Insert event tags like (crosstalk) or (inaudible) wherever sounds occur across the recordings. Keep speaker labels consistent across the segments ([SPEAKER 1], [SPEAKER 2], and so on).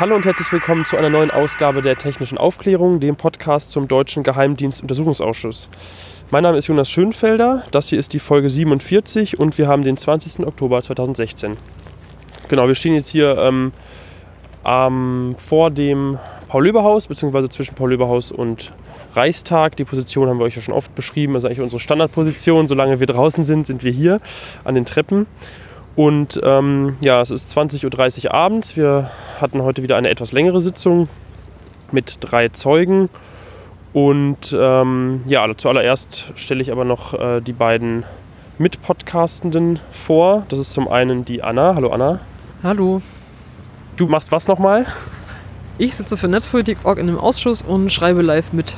[SPEAKER 1] Hallo und herzlich willkommen zu einer neuen Ausgabe der Technischen Aufklärung, dem Podcast zum Deutschen Geheimdienstuntersuchungsausschuss. Mein Name ist Jonas Schönfelder, das hier ist die Folge 47 und wir haben den 20. Oktober 2016. Genau, wir stehen jetzt hier ähm, ähm, vor dem Paul-Löber-Haus, beziehungsweise zwischen Paul-Löber-Haus und Reichstag. Die Position haben wir euch ja schon oft beschrieben, das ist eigentlich unsere Standardposition. Solange wir draußen sind, sind wir hier an den Treppen. Und ähm, ja, es ist 20.30 Uhr abends. Wir hatten heute wieder eine etwas längere Sitzung mit drei Zeugen. Und ähm, ja, zuallererst stelle ich aber noch äh, die beiden Mitpodcastenden vor. Das ist zum einen die Anna. Hallo Anna.
[SPEAKER 2] Hallo.
[SPEAKER 1] Du machst was nochmal?
[SPEAKER 2] Ich sitze für Netzpolitik.org in einem Ausschuss und schreibe live mit.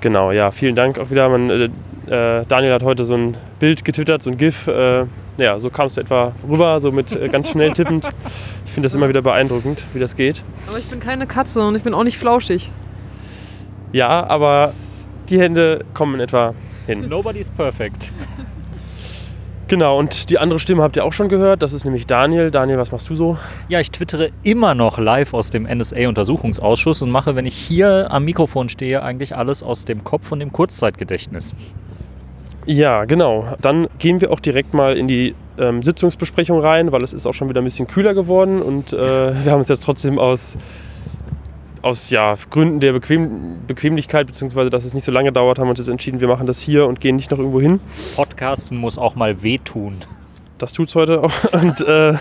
[SPEAKER 1] Genau, ja, vielen Dank auch wieder. Man, äh, äh Daniel hat heute so ein Bild getwittert, so ein GIF. Äh, ja, so kamst du etwa rüber, so mit äh, ganz schnell tippend. Ich finde das immer wieder beeindruckend, wie das geht.
[SPEAKER 2] Aber ich bin keine Katze und ich bin auch nicht flauschig.
[SPEAKER 1] Ja, aber die Hände kommen in etwa hin.
[SPEAKER 3] Nobody's perfect.
[SPEAKER 1] Genau, und die andere Stimme habt ihr auch schon gehört, das ist nämlich Daniel. Daniel, was machst du so?
[SPEAKER 3] Ja, ich twittere immer noch live aus dem NSA-Untersuchungsausschuss und mache, wenn ich hier am Mikrofon stehe, eigentlich alles aus dem Kopf und dem Kurzzeitgedächtnis.
[SPEAKER 1] Ja, genau. Dann gehen wir auch direkt mal in die ähm, Sitzungsbesprechung rein, weil es ist auch schon wieder ein bisschen kühler geworden und äh, (laughs) wir haben uns jetzt trotzdem aus, aus ja, Gründen der Bequem Bequemlichkeit, beziehungsweise dass es nicht so lange dauert, haben wir uns jetzt entschieden, wir machen das hier und gehen nicht noch irgendwo hin.
[SPEAKER 3] Podcasten muss auch mal wehtun.
[SPEAKER 1] Das tut es heute auch. (laughs) Und äh,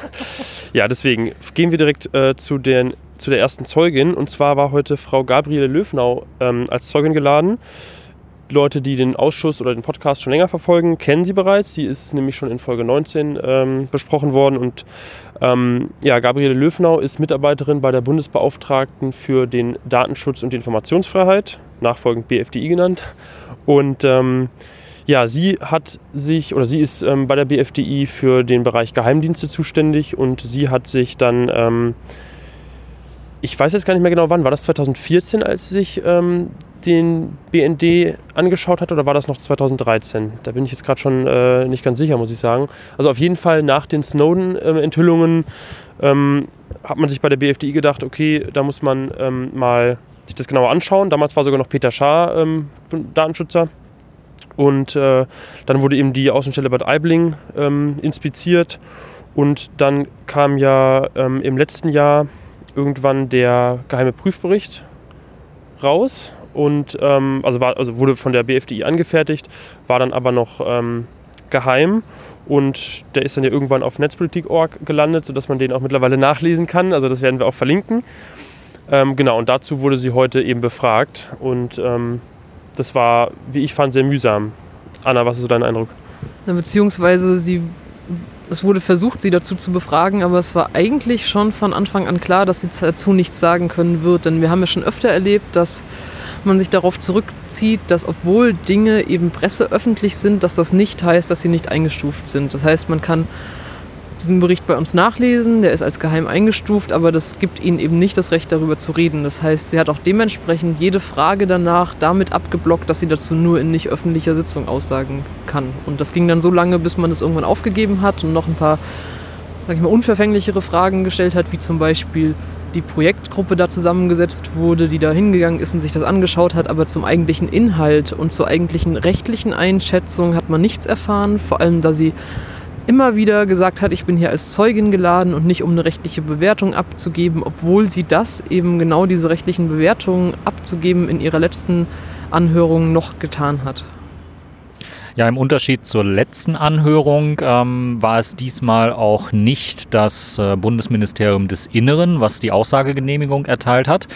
[SPEAKER 1] ja, deswegen gehen wir direkt äh, zu, den, zu der ersten Zeugin. Und zwar war heute Frau Gabriele Löfnau ähm, als Zeugin geladen. Leute, die den Ausschuss oder den Podcast schon länger verfolgen, kennen sie bereits. Sie ist nämlich schon in Folge 19 ähm, besprochen worden. Und ähm, ja, Gabriele Löfnau ist Mitarbeiterin bei der Bundesbeauftragten für den Datenschutz und die Informationsfreiheit, nachfolgend BFDI genannt. Und ähm, ja, sie hat sich oder sie ist ähm, bei der BFDI für den Bereich Geheimdienste zuständig und sie hat sich dann ähm, ich weiß jetzt gar nicht mehr genau wann, war das 2014, als sich ähm, den BND angeschaut hat oder war das noch 2013? Da bin ich jetzt gerade schon äh, nicht ganz sicher, muss ich sagen. Also auf jeden Fall nach den Snowden-Enthüllungen ähm, hat man sich bei der BFDI gedacht, okay, da muss man ähm, mal sich das genauer anschauen. Damals war sogar noch Peter Schaar ähm, Datenschützer. Und äh, dann wurde eben die Außenstelle Bad Aibling ähm, inspiziert. Und dann kam ja ähm, im letzten Jahr irgendwann der geheime Prüfbericht raus und ähm, also, war, also wurde von der BFDI angefertigt, war dann aber noch ähm, geheim und der ist dann ja irgendwann auf netzpolitik.org gelandet, sodass man den auch mittlerweile nachlesen kann. Also das werden wir auch verlinken. Ähm, genau, und dazu wurde sie heute eben befragt und ähm, das war, wie ich fand, sehr mühsam. Anna, was ist so dein Eindruck?
[SPEAKER 2] Na, beziehungsweise sie, es wurde versucht, sie dazu zu befragen, aber es war eigentlich schon von Anfang an klar, dass sie dazu nichts sagen können wird. Denn wir haben ja schon öfter erlebt, dass man sich darauf zurückzieht, dass obwohl Dinge eben presseöffentlich sind, dass das nicht heißt, dass sie nicht eingestuft sind. Das heißt, man kann diesen Bericht bei uns nachlesen, der ist als geheim eingestuft, aber das gibt ihnen eben nicht das Recht darüber zu reden. Das heißt, sie hat auch dementsprechend jede Frage danach damit abgeblockt, dass sie dazu nur in nicht öffentlicher Sitzung aussagen kann. Und das ging dann so lange, bis man es irgendwann aufgegeben hat und noch ein paar, sag ich mal, unverfänglichere Fragen gestellt hat, wie zum Beispiel, die Projektgruppe da zusammengesetzt wurde, die da hingegangen ist und sich das angeschaut hat, aber zum eigentlichen Inhalt und zur eigentlichen rechtlichen Einschätzung hat man nichts erfahren, vor allem da sie immer wieder gesagt hat, ich bin hier als Zeugin geladen und nicht um eine rechtliche Bewertung abzugeben, obwohl sie das eben genau diese rechtlichen Bewertungen abzugeben in ihrer letzten Anhörung noch getan hat.
[SPEAKER 3] Ja, im Unterschied zur letzten Anhörung ähm, war es diesmal auch nicht das äh, Bundesministerium des Inneren, was die Aussagegenehmigung erteilt hat,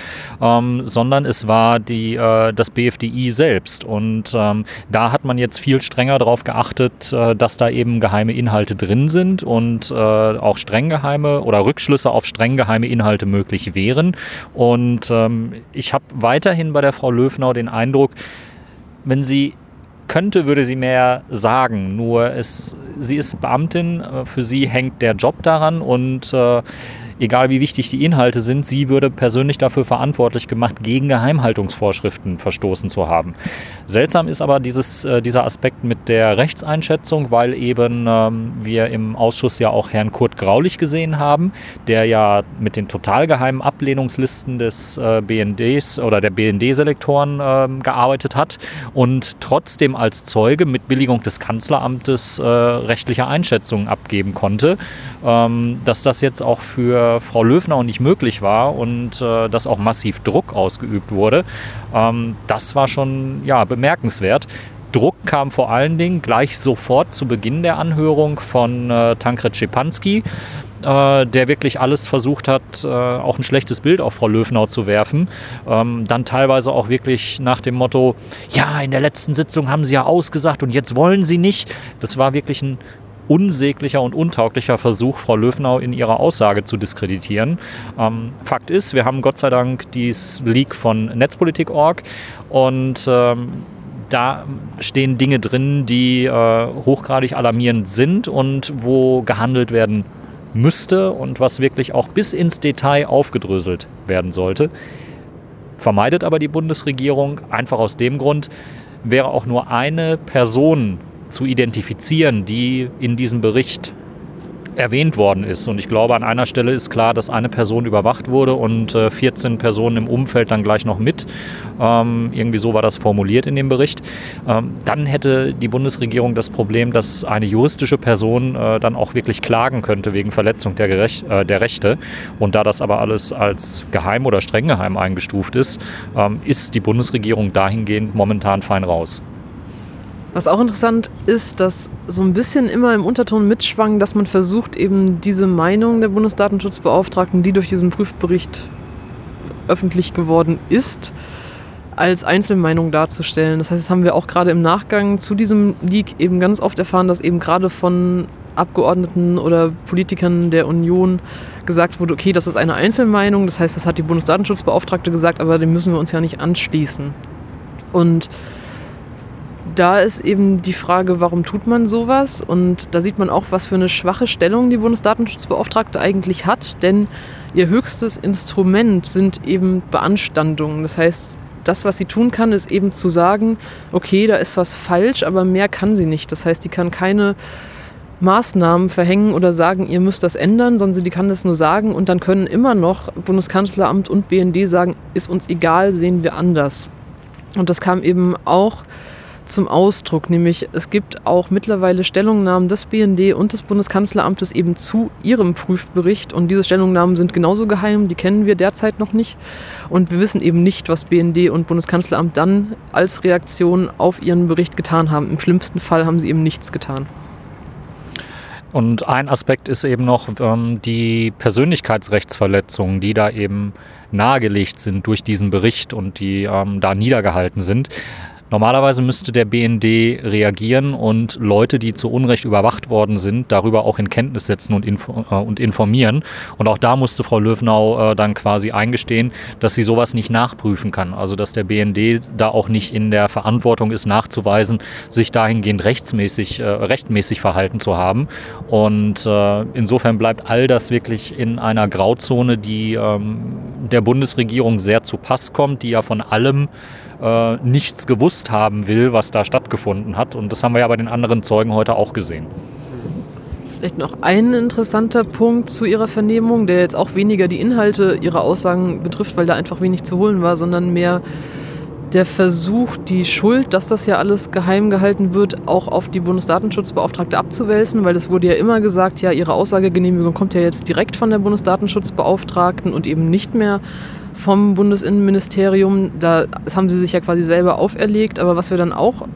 [SPEAKER 3] ähm, sondern es war die, äh, das BFDI selbst. Und ähm, da hat man jetzt viel strenger darauf geachtet, äh, dass da eben geheime Inhalte drin sind und äh, auch streng geheime oder Rückschlüsse auf streng geheime Inhalte möglich wären. Und ähm, ich habe weiterhin bei der Frau Löfnau den Eindruck, wenn sie könnte, würde sie mehr sagen. Nur es, sie ist Beamtin, äh, für sie hängt der Job daran und äh, egal wie wichtig die Inhalte sind, sie würde persönlich dafür verantwortlich gemacht, gegen Geheimhaltungsvorschriften verstoßen zu haben. Seltsam ist aber dieses, äh, dieser Aspekt mit der Rechtseinschätzung, weil eben ähm, wir im Ausschuss ja auch Herrn Kurt Graulich gesehen haben, der ja mit den total geheimen Ablehnungslisten des äh, BNDs oder der BND-Selektoren äh, gearbeitet hat und trotzdem als Zeuge mit Billigung des Kanzleramtes äh, rechtliche Einschätzungen abgeben konnte. Ähm, dass das jetzt auch für Frau Löwner nicht möglich war und äh, dass auch massiv Druck ausgeübt wurde, ähm, das war schon ja, bemerkenswert. Druck kam vor allen Dingen gleich sofort zu Beginn der Anhörung von äh, Tankred Schipanski, äh, der wirklich alles versucht hat, äh, auch ein schlechtes Bild auf Frau Löwenau zu werfen. Ähm, dann teilweise auch wirklich nach dem Motto, ja, in der letzten Sitzung haben sie ja ausgesagt und jetzt wollen sie nicht. Das war wirklich ein unsäglicher und untauglicher Versuch, Frau Löwenau in ihrer Aussage zu diskreditieren. Ähm, Fakt ist, wir haben Gott sei Dank dieses Leak von Netzpolitik.org und ähm, da stehen Dinge drin, die äh, hochgradig alarmierend sind und wo gehandelt werden müsste und was wirklich auch bis ins Detail aufgedröselt werden sollte. Vermeidet aber die Bundesregierung einfach aus dem Grund, wäre auch nur eine Person zu identifizieren, die in diesem Bericht erwähnt worden ist. Und ich glaube, an einer Stelle ist klar, dass eine Person überwacht wurde und äh, 14 Personen im Umfeld dann gleich noch mit. Ähm, irgendwie so war das formuliert in dem Bericht. Ähm, dann hätte die Bundesregierung das Problem, dass eine juristische Person äh, dann auch wirklich klagen könnte wegen Verletzung der, Gerecht, äh, der Rechte. Und da das aber alles als geheim oder streng geheim eingestuft ist, ähm, ist die Bundesregierung dahingehend momentan fein raus.
[SPEAKER 2] Was auch interessant ist, dass so ein bisschen immer im Unterton mitschwang, dass man versucht, eben diese Meinung der Bundesdatenschutzbeauftragten, die durch diesen Prüfbericht öffentlich geworden ist, als Einzelmeinung darzustellen. Das heißt, das haben wir auch gerade im Nachgang zu diesem Leak eben ganz oft erfahren, dass eben gerade von Abgeordneten oder Politikern der Union gesagt wurde, okay, das ist eine Einzelmeinung, das heißt, das hat die Bundesdatenschutzbeauftragte gesagt, aber dem müssen wir uns ja nicht anschließen. Und da ist eben die Frage, warum tut man sowas? Und da sieht man auch, was für eine schwache Stellung die Bundesdatenschutzbeauftragte eigentlich hat, denn ihr höchstes Instrument sind eben Beanstandungen. Das heißt, das, was sie tun kann, ist eben zu sagen, okay, da ist was falsch, aber mehr kann sie nicht. Das heißt, die kann keine Maßnahmen verhängen oder sagen, ihr müsst das ändern, sondern sie kann das nur sagen und dann können immer noch Bundeskanzleramt und BND sagen, ist uns egal, sehen wir anders. Und das kam eben auch zum Ausdruck, nämlich es gibt auch mittlerweile Stellungnahmen des BND und des Bundeskanzleramtes eben zu ihrem Prüfbericht und diese Stellungnahmen sind genauso geheim, die kennen wir derzeit noch nicht und wir wissen eben nicht, was BND und Bundeskanzleramt dann als Reaktion auf ihren Bericht getan haben. Im schlimmsten Fall haben sie eben nichts getan.
[SPEAKER 3] Und ein Aspekt ist eben noch ähm, die Persönlichkeitsrechtsverletzungen, die da eben nahegelegt sind durch diesen Bericht und die ähm, da niedergehalten sind. Normalerweise müsste der BND reagieren und Leute, die zu Unrecht überwacht worden sind, darüber auch in Kenntnis setzen und, äh, informieren. Und auch da musste Frau Löwenau äh, dann quasi eingestehen, dass sie sowas nicht nachprüfen kann. Also dass der BND da auch nicht in der Verantwortung ist, nachzuweisen, sich dahingehend rechtsmäßig, äh, rechtmäßig verhalten zu haben. Und insofern bleibt all das wirklich in einer Grauzone, die ähm, der Bundesregierung sehr zu Pass kommt, die ja von allem äh, nichts gewusst haben will, was da stattgefunden hat. Und das haben wir ja bei den anderen Zeugen heute auch gesehen.
[SPEAKER 2] Vielleicht noch ein interessanter Punkt zu Ihrer Vernehmung, der jetzt auch weniger die Inhalte Ihrer Aussagen betrifft, weil da einfach wenig zu holen war, sondern mehr der Versuch, die Schuld, dass das ja alles geheim gehalten wird, auch auf die Bundesdatenschutzbeauftragte abzuwälzen, weil es wurde ja immer gesagt, ja, ihre Aussagegenehmigung kommt ja jetzt direkt von der Bundesdatenschutzbeauftragten und eben nicht mehr vom Bundesinnenministerium. Da, das haben sie sich ja quasi selber auferlegt. Aber was wir dann auch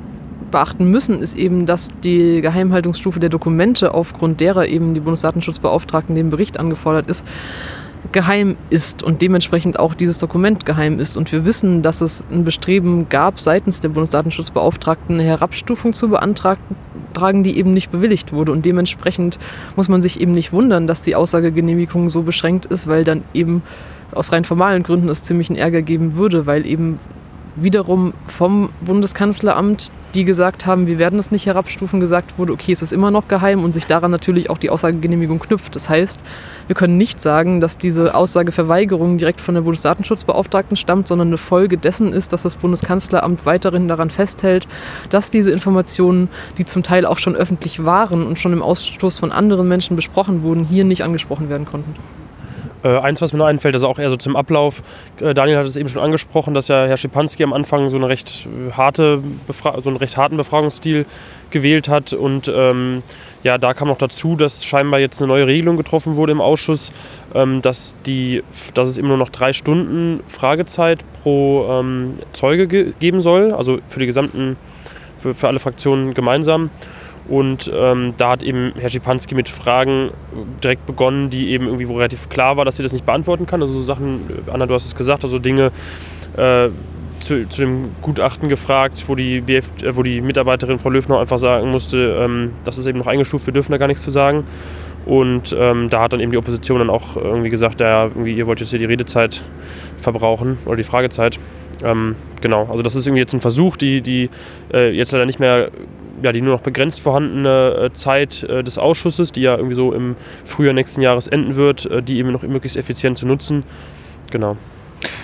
[SPEAKER 2] beachten müssen, ist eben, dass die Geheimhaltungsstufe der Dokumente, aufgrund derer eben die Bundesdatenschutzbeauftragten den Bericht angefordert ist, geheim ist und dementsprechend auch dieses Dokument geheim ist. Und wir wissen, dass es ein Bestreben gab, seitens der Bundesdatenschutzbeauftragten eine Herabstufung zu beantragen, die eben nicht bewilligt wurde. Und dementsprechend muss man sich eben nicht wundern, dass die Aussagegenehmigung so beschränkt ist, weil dann eben aus rein formalen Gründen es ziemlich einen Ärger geben würde, weil eben wiederum vom Bundeskanzleramt die gesagt haben, wir werden es nicht herabstufen, gesagt wurde, okay, es ist immer noch geheim und sich daran natürlich auch die Aussagegenehmigung knüpft. Das heißt, wir können nicht sagen, dass diese Aussageverweigerung direkt von der Bundesdatenschutzbeauftragten stammt, sondern eine Folge dessen ist, dass das Bundeskanzleramt weiterhin daran festhält, dass diese Informationen, die zum Teil auch schon öffentlich waren und schon im Ausstoß von anderen Menschen besprochen wurden, hier nicht angesprochen werden konnten.
[SPEAKER 1] Äh, eins, was mir noch einfällt, ist auch eher so zum Ablauf. Äh, Daniel hat es eben schon angesprochen, dass ja Herr Schipanski am Anfang so, eine recht äh, harte so einen recht harten Befragungsstil gewählt hat. Und ähm, ja, da kam noch dazu, dass scheinbar jetzt eine neue Regelung getroffen wurde im Ausschuss, ähm, dass, die, dass es immer nur noch drei Stunden Fragezeit pro ähm, Zeuge ge geben soll, also für die gesamten, für, für alle Fraktionen gemeinsam. Und ähm, da hat eben Herr Schipanski mit Fragen direkt begonnen, die eben irgendwie wo relativ klar war, dass sie das nicht beantworten kann. Also so Sachen, äh, Anna, du hast es gesagt, also Dinge äh, zu, zu, dem Gutachten gefragt, wo die, BF, äh, wo die Mitarbeiterin Frau Löwner einfach sagen musste, ähm, das ist eben noch eingestuft, wir dürfen da gar nichts zu sagen. Und ähm, da hat dann eben die Opposition dann auch irgendwie gesagt, ja, irgendwie, ihr wollt jetzt hier die Redezeit verbrauchen oder die Fragezeit. Ähm, genau, also das ist irgendwie jetzt ein Versuch, die, die äh, jetzt leider nicht mehr ja, die nur noch begrenzt vorhandene äh, Zeit äh, des Ausschusses, die ja irgendwie so im Frühjahr nächsten Jahres enden wird, äh, die eben noch möglichst effizient zu nutzen. Genau.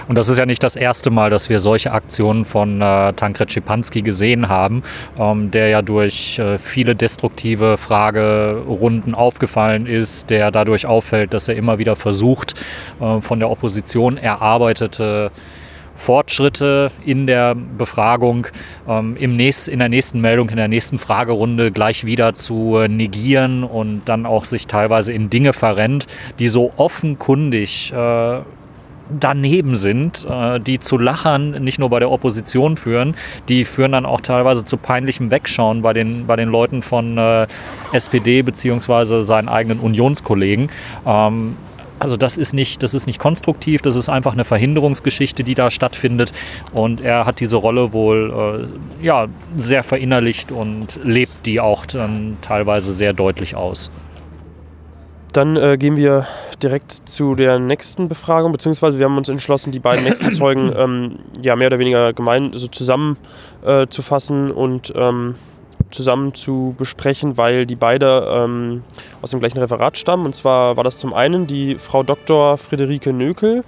[SPEAKER 3] Und das ist ja nicht das erste Mal, dass wir solche Aktionen von äh, Tankred Schipanski gesehen haben, ähm, der ja durch äh, viele destruktive Fragerunden aufgefallen ist, der dadurch auffällt, dass er immer wieder versucht, äh, von der Opposition erarbeitete Fortschritte in der Befragung ähm, im nächst, in der nächsten Meldung, in der nächsten Fragerunde gleich wieder zu äh, negieren und dann auch sich teilweise in Dinge verrennt, die so offenkundig äh, daneben sind, äh, die zu Lachern nicht nur bei der Opposition führen, die führen dann auch teilweise zu peinlichem Wegschauen bei den, bei den Leuten von äh, SPD bzw. seinen eigenen Unionskollegen. Ähm, also das ist nicht, das ist nicht konstruktiv, das ist einfach eine Verhinderungsgeschichte, die da stattfindet. Und er hat diese Rolle wohl äh, ja, sehr verinnerlicht und lebt die auch dann teilweise sehr deutlich aus.
[SPEAKER 1] Dann äh, gehen wir direkt zu der nächsten Befragung, beziehungsweise wir haben uns entschlossen, die beiden nächsten Zeugen (clears throat) ähm, ja mehr oder weniger gemein so zusammen äh, zu fassen und ähm, zusammen zu besprechen, weil die beide ähm, aus dem gleichen Referat stammen. Und zwar war das zum einen die Frau Dr. Friederike Nökel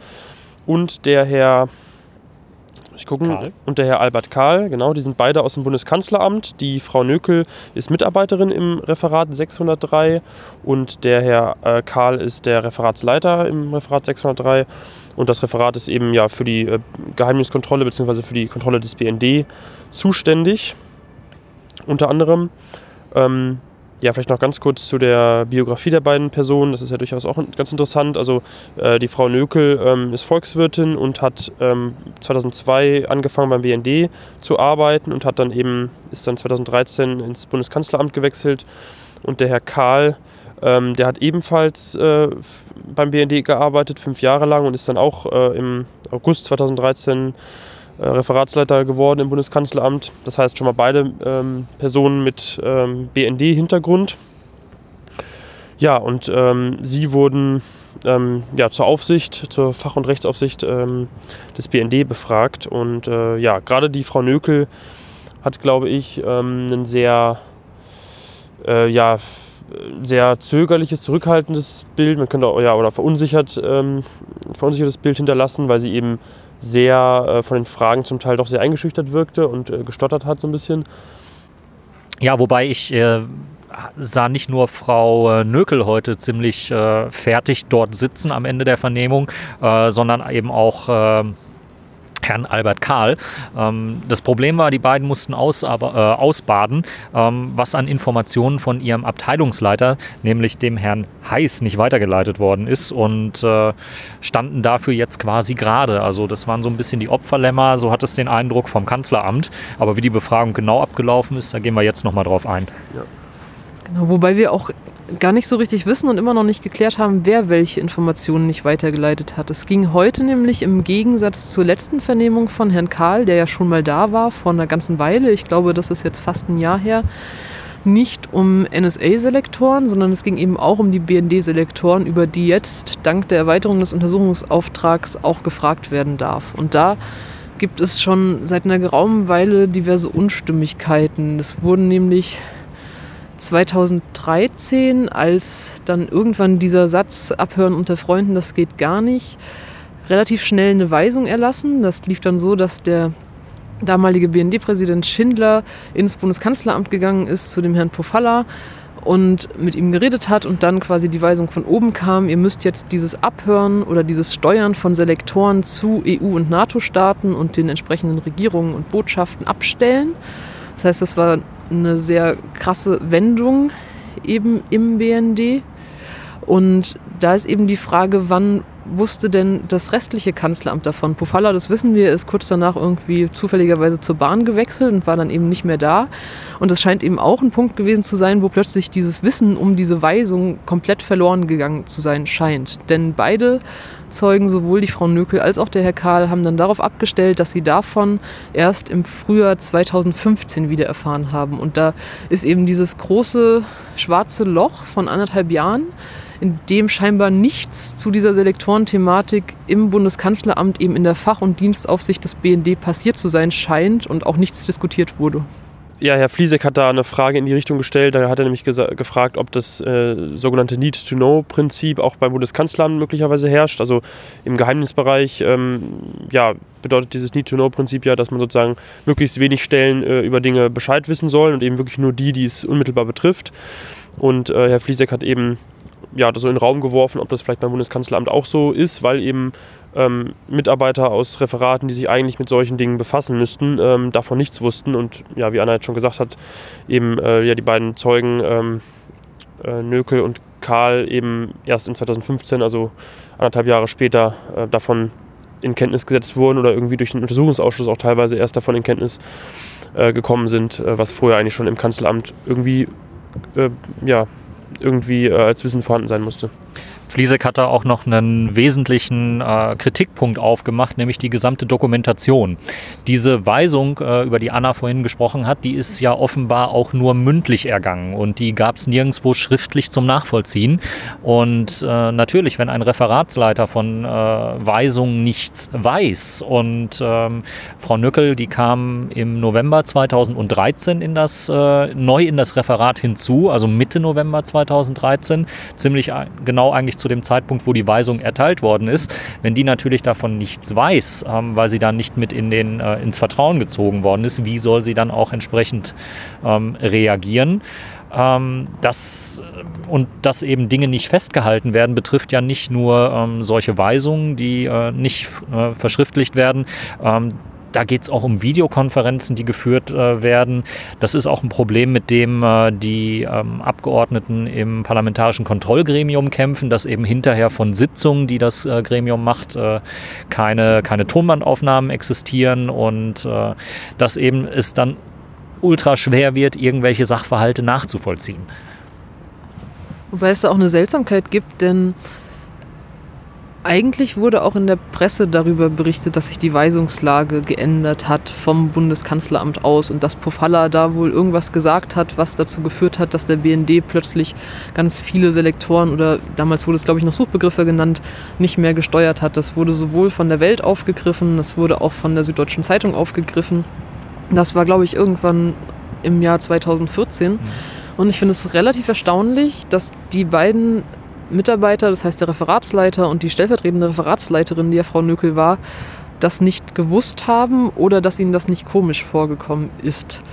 [SPEAKER 1] und der Herr ich gucken, Karl. und der Herr Albert Kahl, genau, die sind beide aus dem Bundeskanzleramt. Die Frau Nökel ist Mitarbeiterin im Referat 603 und der Herr äh, Kahl ist der Referatsleiter im Referat 603. Und das Referat ist eben ja für die äh, Geheimniskontrolle bzw. für die Kontrolle des BND zuständig unter anderem. Ähm, ja, vielleicht noch ganz kurz zu der Biografie der beiden Personen. Das ist ja durchaus auch ganz interessant. Also äh, die Frau Nökel ähm, ist Volkswirtin und hat ähm, 2002 angefangen beim BND zu arbeiten und hat dann eben ist dann 2013 ins Bundeskanzleramt gewechselt. Und der Herr Karl, ähm, der hat ebenfalls äh, beim BND gearbeitet, fünf Jahre lang und ist dann auch äh, im August 2013 äh, Referatsleiter geworden im Bundeskanzleramt. Das heißt schon mal beide ähm, Personen mit ähm, BND-Hintergrund. Ja, und ähm, sie wurden ähm, ja, zur Aufsicht, zur Fach- und Rechtsaufsicht ähm, des BND befragt. Und äh, ja, gerade die Frau Nökel hat, glaube ich, ähm, ein sehr, äh, ja, sehr zögerliches, zurückhaltendes Bild, man könnte auch, ja, oder verunsichert, verunsichertes Bild hinterlassen, weil sie eben sehr äh, von den Fragen zum Teil doch sehr eingeschüchtert wirkte und äh, gestottert hat so ein bisschen.
[SPEAKER 3] Ja, wobei ich äh, sah nicht nur Frau äh, Nökel heute ziemlich äh, fertig dort sitzen am Ende der Vernehmung, äh, sondern eben auch ähm, Herrn Albert Kahl. Ähm, das Problem war, die beiden mussten aus, äh, ausbaden, ähm, was an Informationen von ihrem Abteilungsleiter, nämlich dem Herrn Heiß, nicht weitergeleitet worden ist und äh, standen dafür jetzt quasi gerade. Also das waren so ein bisschen die Opferlämmer, so hat es den Eindruck vom Kanzleramt. Aber wie die Befragung genau abgelaufen ist, da gehen wir jetzt nochmal drauf ein.
[SPEAKER 2] Ja. Genau, wobei wir auch gar nicht so richtig wissen und immer noch nicht geklärt haben, wer welche Informationen nicht weitergeleitet hat. Es ging heute nämlich im Gegensatz zur letzten Vernehmung von Herrn Karl, der ja schon mal da war vor einer ganzen Weile, ich glaube, das ist jetzt fast ein Jahr her, nicht um NSA-Selektoren, sondern es ging eben auch um die BND-Selektoren, über die jetzt dank der Erweiterung des Untersuchungsauftrags auch gefragt werden darf. Und da gibt es schon seit einer geraumen Weile diverse Unstimmigkeiten. Es wurden nämlich 2013, als dann irgendwann dieser Satz abhören unter Freunden, das geht gar nicht, relativ schnell eine Weisung erlassen. Das lief dann so, dass der damalige BND-Präsident Schindler ins Bundeskanzleramt gegangen ist zu dem Herrn Pofalla und mit ihm geredet hat und dann quasi die Weisung von oben kam, ihr müsst jetzt dieses Abhören oder dieses Steuern von Selektoren zu EU- und NATO-Staaten und den entsprechenden Regierungen und Botschaften abstellen. Das heißt, das war eine sehr krasse Wendung eben im BND. Und da ist eben die Frage, wann wusste denn das restliche Kanzleramt davon? Pofalla, das wissen wir, ist kurz danach irgendwie zufälligerweise zur Bahn gewechselt und war dann eben nicht mehr da. Und das scheint eben auch ein Punkt gewesen zu sein, wo plötzlich dieses Wissen um diese Weisung komplett verloren gegangen zu sein scheint. Denn beide Zeugen, sowohl die Frau Nökel als auch der Herr Karl, haben dann darauf abgestellt, dass sie davon erst im Frühjahr 2015 wieder erfahren haben. Und da ist eben dieses große schwarze Loch von anderthalb Jahren, in dem scheinbar nichts zu dieser Selektorenthematik im Bundeskanzleramt eben in der Fach- und Dienstaufsicht des BND passiert zu sein scheint und auch nichts diskutiert wurde.
[SPEAKER 1] Ja, Herr Fliesek hat da eine Frage in die Richtung gestellt. Da hat er nämlich gefragt, ob das äh, sogenannte Need-to-Know-Prinzip auch beim Bundeskanzleramt möglicherweise herrscht. Also im Geheimnisbereich ähm, ja, bedeutet dieses Need-to-Know-Prinzip ja, dass man sozusagen möglichst wenig Stellen äh, über Dinge Bescheid wissen soll und eben wirklich nur die, die es unmittelbar betrifft. Und äh, Herr Fliesek hat eben ja, so in den Raum geworfen, ob das vielleicht beim Bundeskanzleramt auch so ist, weil eben ähm, Mitarbeiter aus Referaten, die sich eigentlich mit solchen Dingen befassen müssten, ähm, davon nichts wussten. Und ja, wie Anna jetzt schon gesagt hat, eben äh, ja, die beiden Zeugen ähm, äh, Nökel und Karl eben erst in 2015, also anderthalb Jahre später, äh, davon in Kenntnis gesetzt wurden oder irgendwie durch den Untersuchungsausschuss auch teilweise erst davon in Kenntnis äh, gekommen sind, äh, was vorher eigentlich schon im Kanzleramt irgendwie äh, ja, irgendwie äh, als Wissen vorhanden sein musste.
[SPEAKER 3] Fliesek hat da auch noch einen wesentlichen äh, Kritikpunkt aufgemacht, nämlich die gesamte Dokumentation. Diese Weisung, äh, über die Anna vorhin gesprochen hat, die ist ja offenbar auch nur mündlich ergangen und die gab es nirgendwo schriftlich zum Nachvollziehen. Und äh, natürlich, wenn ein Referatsleiter von äh, Weisungen nichts weiß und ähm, Frau Nückel, die kam im November 2013 in das, äh, neu in das Referat hinzu, also Mitte November 2013, ziemlich genau eigentlich zu zu dem Zeitpunkt, wo die Weisung erteilt worden ist, wenn die natürlich davon nichts weiß, ähm, weil sie dann nicht mit in den, äh, ins Vertrauen gezogen worden ist, wie soll sie dann auch entsprechend ähm, reagieren? Ähm, das, und dass eben Dinge nicht festgehalten werden, betrifft ja nicht nur ähm, solche Weisungen, die äh, nicht äh, verschriftlicht werden. Ähm, da geht es auch um Videokonferenzen, die geführt äh, werden. Das ist auch ein Problem, mit dem äh, die ähm, Abgeordneten im parlamentarischen Kontrollgremium kämpfen, dass eben hinterher von Sitzungen, die das äh, Gremium macht, äh, keine, keine Tonbandaufnahmen existieren und äh, dass eben es dann ultra schwer wird, irgendwelche Sachverhalte nachzuvollziehen.
[SPEAKER 2] Wobei es da auch eine Seltsamkeit gibt, denn eigentlich wurde auch in der Presse darüber berichtet, dass sich die Weisungslage geändert hat vom Bundeskanzleramt aus und dass Pofalla da wohl irgendwas gesagt hat, was dazu geführt hat, dass der BND plötzlich ganz viele Selektoren oder damals wurde es glaube ich noch Suchbegriffe genannt, nicht mehr gesteuert hat. Das wurde sowohl von der Welt aufgegriffen, das wurde auch von der Süddeutschen Zeitung aufgegriffen. Das war glaube ich irgendwann im Jahr 2014. Und ich finde es relativ erstaunlich, dass die beiden Mitarbeiter, das heißt der Referatsleiter und die stellvertretende Referatsleiterin, die ja Frau Nökel war, das nicht gewusst haben oder dass ihnen das nicht komisch vorgekommen ist.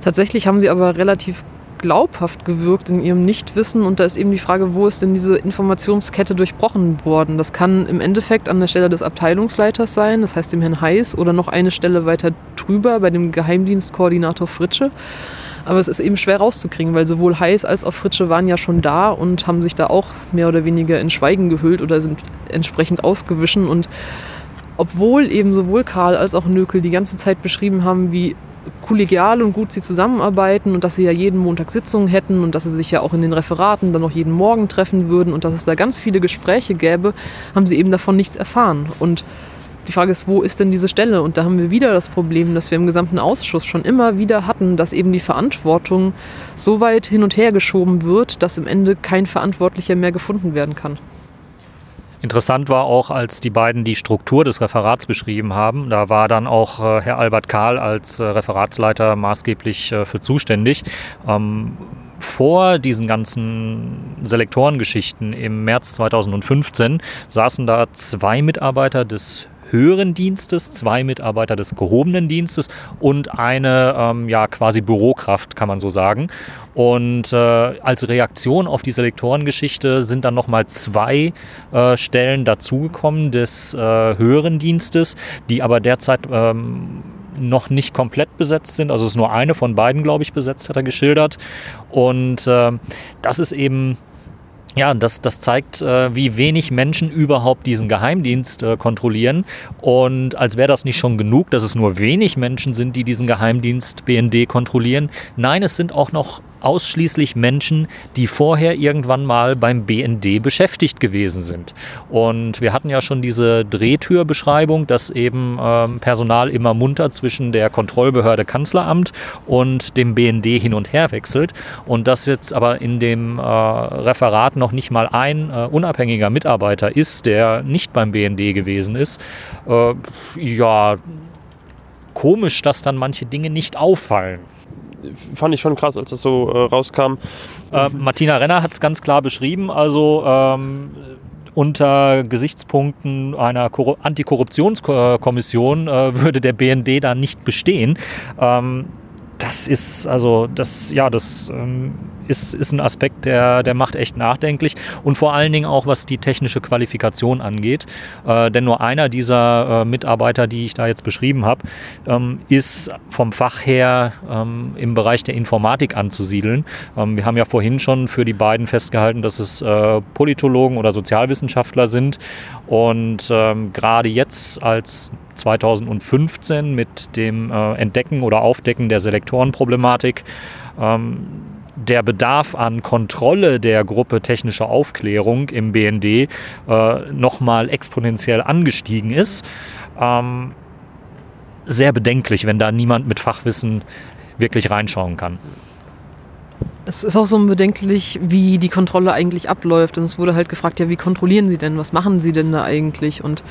[SPEAKER 2] Tatsächlich haben sie aber relativ glaubhaft gewirkt in ihrem Nichtwissen und da ist eben die Frage, wo ist denn diese Informationskette durchbrochen worden? Das kann im Endeffekt an der Stelle des Abteilungsleiters sein, das heißt dem Herrn Heiß oder noch eine Stelle weiter drüber bei dem Geheimdienstkoordinator Fritsche. Aber es ist eben schwer rauszukriegen, weil sowohl Heiß als auch Fritsche waren ja schon da und haben sich da auch mehr oder weniger in Schweigen gehüllt oder sind entsprechend ausgewichen. Und obwohl eben sowohl Karl als auch Nökel die ganze Zeit beschrieben haben, wie kollegial und gut sie zusammenarbeiten und dass sie ja jeden Montag Sitzungen hätten und dass sie sich ja auch in den Referaten dann noch jeden Morgen treffen würden und dass es da ganz viele Gespräche gäbe, haben sie eben davon nichts erfahren. Und die Frage ist, wo ist denn diese Stelle? Und da haben wir wieder das Problem, dass wir im gesamten Ausschuss schon immer wieder hatten, dass eben die Verantwortung so weit hin und her geschoben wird, dass im Ende kein Verantwortlicher mehr gefunden werden kann.
[SPEAKER 3] Interessant war auch, als die beiden die Struktur des Referats beschrieben haben. Da war dann auch äh, Herr Albert Kahl als äh, Referatsleiter maßgeblich äh, für zuständig. Ähm, vor diesen ganzen Selektorengeschichten im März 2015 saßen da zwei Mitarbeiter des höheren Dienstes, zwei Mitarbeiter des gehobenen Dienstes und eine ähm, ja, quasi Bürokraft, kann man so sagen. Und äh, als Reaktion auf die Selektorengeschichte sind dann nochmal zwei äh, Stellen dazugekommen des äh, höheren Dienstes, die aber derzeit ähm, noch nicht komplett besetzt sind. Also es ist nur eine von beiden, glaube ich, besetzt, hat er geschildert. Und äh, das ist eben ja, das, das zeigt, äh, wie wenig Menschen überhaupt diesen Geheimdienst äh, kontrollieren. Und als wäre das nicht schon genug, dass es nur wenig Menschen sind, die diesen Geheimdienst BND kontrollieren. Nein, es sind auch noch ausschließlich Menschen, die vorher irgendwann mal beim BND beschäftigt gewesen sind. Und wir hatten ja schon diese Drehtürbeschreibung, dass eben ähm, Personal immer munter zwischen der Kontrollbehörde Kanzleramt und dem BND hin und her wechselt. Und dass jetzt aber in dem äh, Referat noch nicht mal ein äh, unabhängiger Mitarbeiter ist, der nicht beim BND gewesen ist, äh, ja, komisch, dass dann manche Dinge nicht auffallen
[SPEAKER 1] fand ich schon krass, als das so äh, rauskam.
[SPEAKER 3] Äh, Martina Renner hat es ganz klar beschrieben. Also ähm, unter Gesichtspunkten einer Antikorruptionskommission äh, würde der BND da nicht bestehen. Ähm, das ist also das ja das ähm, ist, ist ein Aspekt, der, der macht echt nachdenklich und vor allen Dingen auch, was die technische Qualifikation angeht. Äh, denn nur einer dieser äh, Mitarbeiter, die ich da jetzt beschrieben habe, ähm, ist vom Fach her ähm, im Bereich der Informatik anzusiedeln. Ähm, wir haben ja vorhin schon für die beiden festgehalten, dass es äh, Politologen oder Sozialwissenschaftler sind und ähm, gerade jetzt als 2015 mit dem äh, Entdecken oder Aufdecken der Selektorenproblematik ähm, der Bedarf an Kontrolle der Gruppe technische Aufklärung im BND äh, nochmal exponentiell angestiegen ist. Ähm, sehr bedenklich, wenn da niemand mit Fachwissen wirklich reinschauen kann.
[SPEAKER 2] Es ist auch so bedenklich, wie die Kontrolle eigentlich abläuft. Und es wurde halt gefragt, ja, wie kontrollieren Sie denn? Was machen Sie denn da eigentlich? Und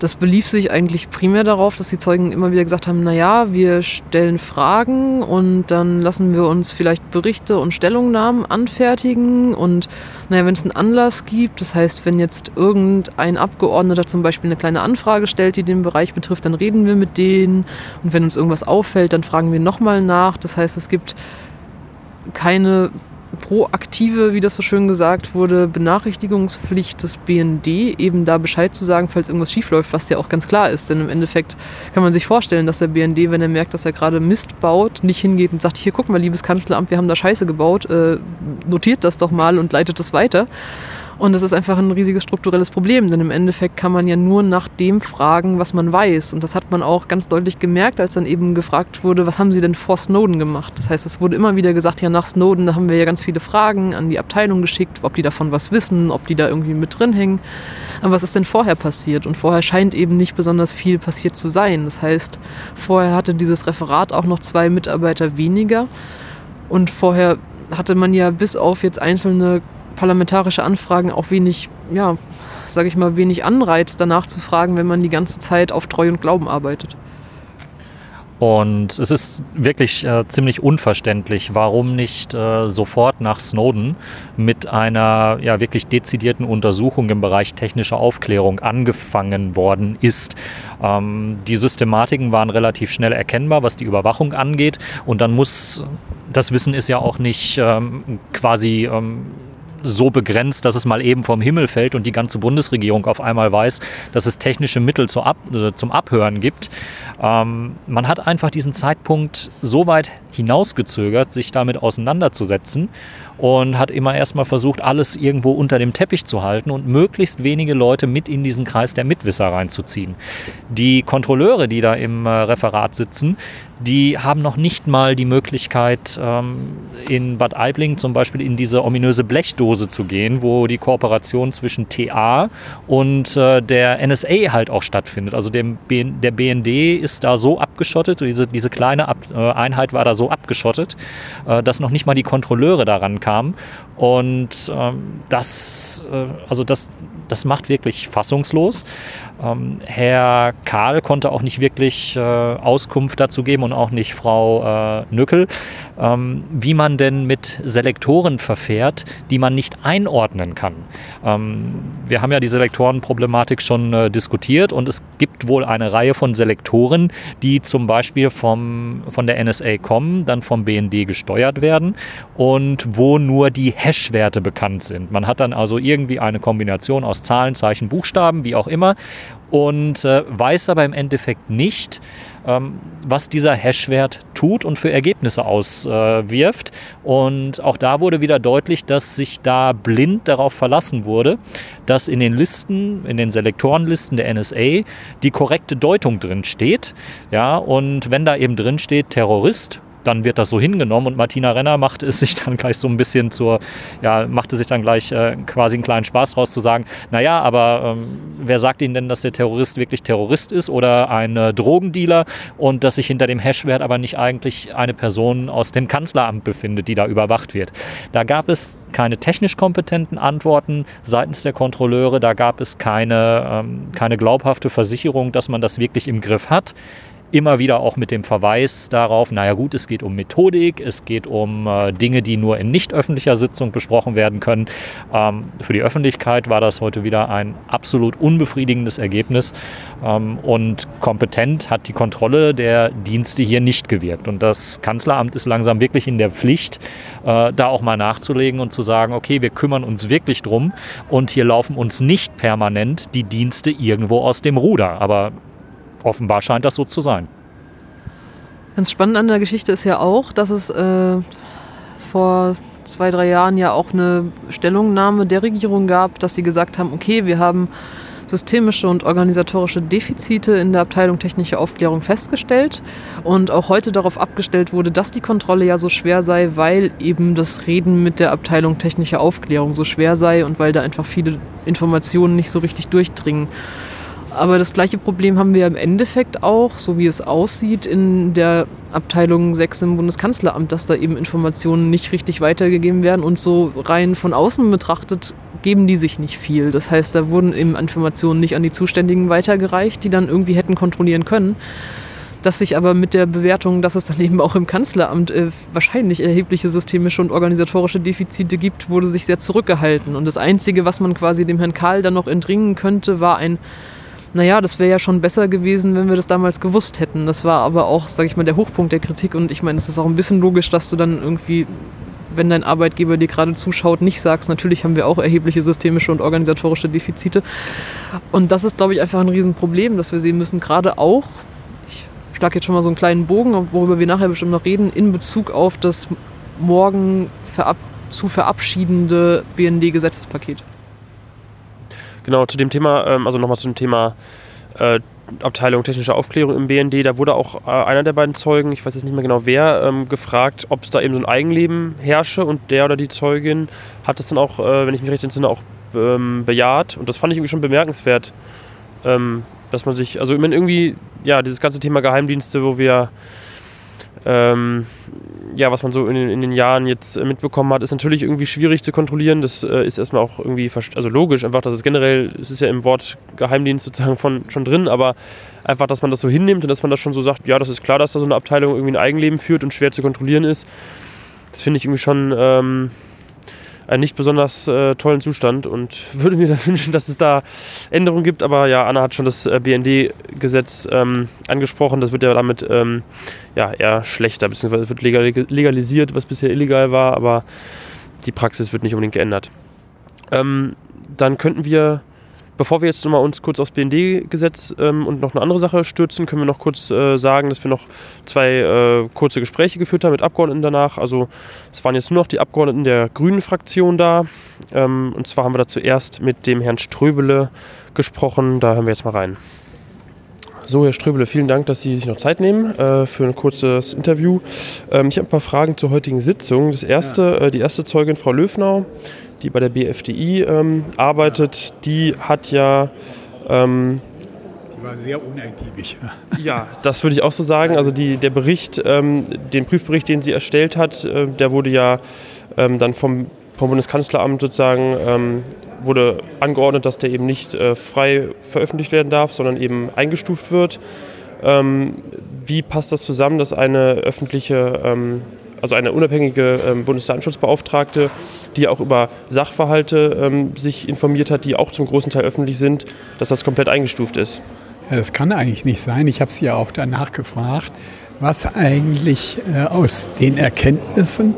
[SPEAKER 2] das belief sich eigentlich primär darauf, dass die Zeugen immer wieder gesagt haben, naja, wir stellen Fragen und dann lassen wir uns vielleicht Berichte und Stellungnahmen anfertigen und naja, wenn es einen Anlass gibt, das heißt, wenn jetzt irgendein Abgeordneter zum Beispiel eine kleine Anfrage stellt, die den Bereich betrifft, dann reden wir mit denen und wenn uns irgendwas auffällt, dann fragen wir nochmal nach. Das heißt, es gibt keine proaktive, wie das so schön gesagt wurde, Benachrichtigungspflicht des BND, eben da Bescheid zu sagen, falls irgendwas schiefläuft, was ja auch ganz klar ist. Denn im Endeffekt kann man sich vorstellen, dass der BND, wenn er merkt, dass er gerade Mist baut, nicht hingeht und sagt, hier guck mal, liebes Kanzleramt, wir haben da Scheiße gebaut, äh, notiert das doch mal und leitet das weiter. Und das ist einfach ein riesiges strukturelles Problem, denn im Endeffekt kann man ja nur nach dem fragen, was man weiß. Und das hat man auch ganz deutlich gemerkt, als dann eben gefragt wurde, was haben Sie denn vor Snowden gemacht? Das heißt, es wurde immer wieder gesagt, ja, nach Snowden, da haben wir ja ganz viele Fragen an die Abteilung geschickt, ob die davon was wissen, ob die da irgendwie mit drin hängen. Aber was ist denn vorher passiert? Und vorher scheint eben nicht besonders viel passiert zu sein. Das heißt, vorher hatte dieses Referat auch noch zwei Mitarbeiter weniger. Und vorher hatte man ja bis auf jetzt einzelne parlamentarische Anfragen auch wenig, ja, sage ich mal, wenig Anreiz danach zu fragen, wenn man die ganze Zeit auf Treu und Glauben arbeitet.
[SPEAKER 3] Und es ist wirklich äh, ziemlich unverständlich, warum nicht äh, sofort nach Snowden mit einer ja, wirklich dezidierten Untersuchung im Bereich technischer Aufklärung angefangen worden ist. Ähm, die Systematiken waren relativ schnell erkennbar, was die Überwachung angeht. Und dann muss, das Wissen ist ja auch nicht ähm, quasi ähm, so begrenzt, dass es mal eben vom Himmel fällt und die ganze Bundesregierung auf einmal weiß, dass es technische Mittel äh, zum Abhören gibt. Ähm, man hat einfach diesen Zeitpunkt so weit hinausgezögert, sich damit auseinanderzusetzen und hat immer erstmal versucht, alles irgendwo unter dem Teppich zu halten und möglichst wenige Leute mit in diesen Kreis der Mitwisser reinzuziehen. Die Kontrolleure, die da im äh, Referat sitzen, die haben noch nicht mal die Möglichkeit, ähm, in Bad Aibling zum Beispiel in diese ominöse Blechdose zu gehen, wo die Kooperation zwischen TA und äh, der NSA halt auch stattfindet. Also der BND ist da so abgeschottet, diese, diese kleine äh, Einheit war da so abgeschottet, äh, dass noch nicht mal die Kontrolleure daran kamen. Und ähm, das, äh, also das, das macht wirklich fassungslos. Ähm, Herr Karl konnte auch nicht wirklich äh, Auskunft dazu geben und auch nicht Frau äh, Nückel, ähm, wie man denn mit Selektoren verfährt, die man nicht einordnen kann. Ähm, wir haben ja die Selektorenproblematik schon äh, diskutiert und es gibt wohl eine Reihe von Selektoren, die zum Beispiel vom, von der NSA kommen, dann vom BND gesteuert werden und wo nur die Hash-Werte bekannt sind. Man hat dann also irgendwie eine Kombination aus Zahlen, Zeichen, Buchstaben, wie auch immer und äh, weiß aber im Endeffekt nicht, ähm, was dieser Hash-Wert tut und für Ergebnisse auswirft. Äh, und auch da wurde wieder deutlich, dass sich da blind darauf verlassen wurde, dass in den Listen, in den Selektorenlisten der NSA die korrekte Deutung drin steht. Ja, und wenn da eben drin steht Terrorist, dann wird das so hingenommen und Martina Renner machte es (laughs) sich dann gleich so ein bisschen zur, ja, machte sich dann gleich äh, quasi einen kleinen Spaß draus zu sagen, naja, aber ähm, wer sagt Ihnen denn, dass der Terrorist wirklich Terrorist ist oder ein äh, Drogendealer und dass sich hinter dem Hashwert aber nicht eigentlich eine Person aus dem Kanzleramt befindet, die da überwacht wird. Da gab es keine technisch kompetenten Antworten seitens der Kontrolleure, da gab es keine, ähm, keine glaubhafte Versicherung, dass man das wirklich im Griff hat immer wieder auch mit dem Verweis darauf, naja gut, es geht um Methodik, es geht um äh, Dinge, die nur in nicht öffentlicher Sitzung besprochen werden können. Ähm, für die Öffentlichkeit war das heute wieder ein absolut unbefriedigendes Ergebnis ähm, und kompetent hat die Kontrolle der Dienste hier nicht gewirkt. Und das Kanzleramt ist langsam wirklich in der Pflicht, äh, da auch mal nachzulegen und zu sagen, okay, wir kümmern uns wirklich drum und hier laufen uns nicht permanent die Dienste irgendwo aus dem Ruder. Aber offenbar scheint das so zu sein.
[SPEAKER 2] Ganz spannend an der Geschichte ist ja auch, dass es äh, vor zwei, drei Jahren ja auch eine Stellungnahme der Regierung gab, dass sie gesagt haben, okay, wir haben systemische und organisatorische Defizite in der Abteilung technische Aufklärung festgestellt und auch heute darauf abgestellt wurde, dass die Kontrolle ja so schwer sei, weil eben das Reden mit der Abteilung technische Aufklärung so schwer sei und weil da einfach viele Informationen nicht so richtig durchdringen. Aber das gleiche Problem haben wir im Endeffekt auch, so wie es aussieht, in der Abteilung 6 im Bundeskanzleramt, dass da eben Informationen nicht richtig weitergegeben werden und so rein von außen betrachtet geben die sich nicht viel. Das heißt, da wurden eben Informationen nicht an die Zuständigen weitergereicht, die dann irgendwie hätten kontrollieren können. Dass sich aber mit der Bewertung, dass es dann eben auch im Kanzleramt äh, wahrscheinlich erhebliche systemische und organisatorische Defizite gibt, wurde sich sehr zurückgehalten. Und das Einzige, was man quasi dem Herrn Karl dann noch entringen könnte, war ein naja, das wäre ja schon besser gewesen, wenn wir das damals gewusst hätten. Das war aber auch, sage ich mal, der Hochpunkt der Kritik. Und ich meine, es ist auch ein bisschen logisch, dass du dann irgendwie, wenn dein Arbeitgeber dir gerade zuschaut, nicht sagst, natürlich haben wir auch erhebliche systemische und organisatorische Defizite. Und das ist, glaube ich, einfach ein Riesenproblem, das wir sehen müssen, gerade auch, ich schlage jetzt schon mal so einen kleinen Bogen, worüber wir nachher bestimmt noch reden, in Bezug auf das morgen verab zu verabschiedende BND-Gesetzespaket.
[SPEAKER 1] Genau, zu dem Thema, ähm, also nochmal zu dem Thema äh, Abteilung technische Aufklärung im BND, da wurde auch äh, einer der beiden Zeugen, ich weiß jetzt nicht mehr genau wer, ähm, gefragt, ob es da eben so ein Eigenleben herrsche und der oder die Zeugin hat das dann auch, äh, wenn ich mich recht entsinne, auch ähm, bejaht. Und das fand ich irgendwie schon bemerkenswert, ähm, dass man sich, also ich meine, irgendwie, ja, dieses ganze Thema Geheimdienste, wo wir ähm, ja, was man so in, in, den Jahren jetzt äh, mitbekommen hat, ist natürlich irgendwie schwierig zu kontrollieren. Das äh, ist erstmal auch irgendwie also logisch, einfach, dass es generell, es ist ja im Wort Geheimdienst sozusagen von, schon drin, aber einfach, dass man das so hinnimmt und dass man das schon so sagt, ja, das ist klar, dass da so eine Abteilung irgendwie ein Eigenleben führt und schwer zu kontrollieren ist. Das finde ich irgendwie schon. Ähm, einen nicht besonders äh, tollen Zustand und (laughs) würde mir da wünschen, dass es da Änderungen gibt. Aber ja, Anna hat schon das äh, BND-Gesetz ähm, angesprochen. Das wird ja damit ähm, ja, eher schlechter, beziehungsweise wird legalisiert, was bisher illegal war, aber die Praxis wird nicht unbedingt geändert. Ähm, dann könnten wir Bevor wir jetzt nochmal uns kurz aufs BND-Gesetz ähm, und noch eine andere Sache stürzen, können wir noch kurz äh, sagen, dass wir noch zwei äh, kurze Gespräche geführt haben mit Abgeordneten danach. Also es waren jetzt nur noch die Abgeordneten der Grünen Fraktion da. Ähm, und zwar haben wir da zuerst mit dem Herrn Ströbele gesprochen. Da hören wir jetzt mal rein. So, Herr Ströbele, vielen Dank, dass Sie sich noch Zeit nehmen äh, für ein kurzes Interview. Ähm, ich habe ein paar Fragen zur heutigen Sitzung. Das erste, ja. äh, die erste Zeugin, Frau Löfnau, die bei der BFDI ähm, arbeitet, die hat ja. Ähm,
[SPEAKER 4] die war sehr unergiebig. (laughs)
[SPEAKER 1] Ja, das würde ich auch so sagen. Also die, der Bericht, ähm, den Prüfbericht, den sie erstellt hat, äh, der wurde ja ähm, dann vom, vom Bundeskanzleramt sozusagen ähm, wurde angeordnet, dass der eben nicht äh, frei veröffentlicht werden darf, sondern eben eingestuft wird. Ähm, wie passt das zusammen, dass eine öffentliche ähm, also eine unabhängige ähm, Bundesdatenschutzbeauftragte, die auch über Sachverhalte ähm, sich informiert hat, die auch zum großen Teil öffentlich sind, dass das komplett eingestuft ist.
[SPEAKER 4] Ja, das kann eigentlich nicht sein. Ich habe sie ja auch danach gefragt, was eigentlich äh, aus den Erkenntnissen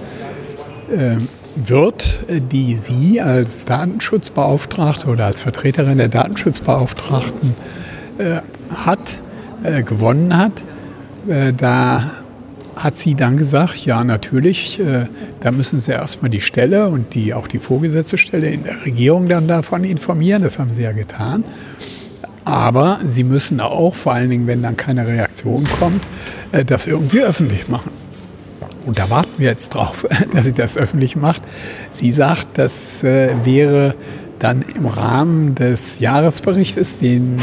[SPEAKER 4] äh, wird, die Sie als Datenschutzbeauftragte oder als Vertreterin der Datenschutzbeauftragten äh, hat, äh, gewonnen hat. Äh, da hat sie dann gesagt, ja natürlich, äh, da müssen sie erstmal die Stelle und die, auch die vorgesetzte Stelle in der Regierung dann davon informieren, das haben sie ja getan. Aber sie müssen auch, vor allen Dingen, wenn dann keine Reaktion kommt, äh, das irgendwie öffentlich machen. Und da warten wir jetzt drauf, (laughs) dass sie das öffentlich macht. Sie sagt, das äh, wäre dann im Rahmen des Jahresberichtes, den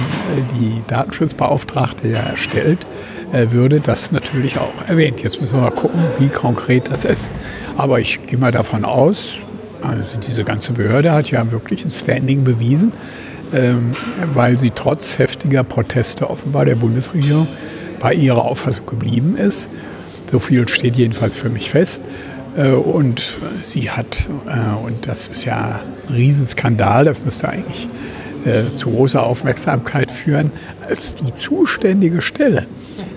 [SPEAKER 4] die Datenschutzbeauftragte ja erstellt, äh, würde das natürlich auch erwähnt. Jetzt müssen wir mal gucken, wie konkret das ist. Aber ich gehe mal davon aus, also diese ganze Behörde hat ja wirklich ein Standing bewiesen, ähm, weil sie trotz heftiger Proteste offenbar der Bundesregierung bei ihrer Auffassung geblieben ist. So viel steht jedenfalls für mich fest. Äh, und sie hat, äh, und das ist ja ein Riesenskandal, das müsste eigentlich zu großer Aufmerksamkeit führen, als die zuständige Stelle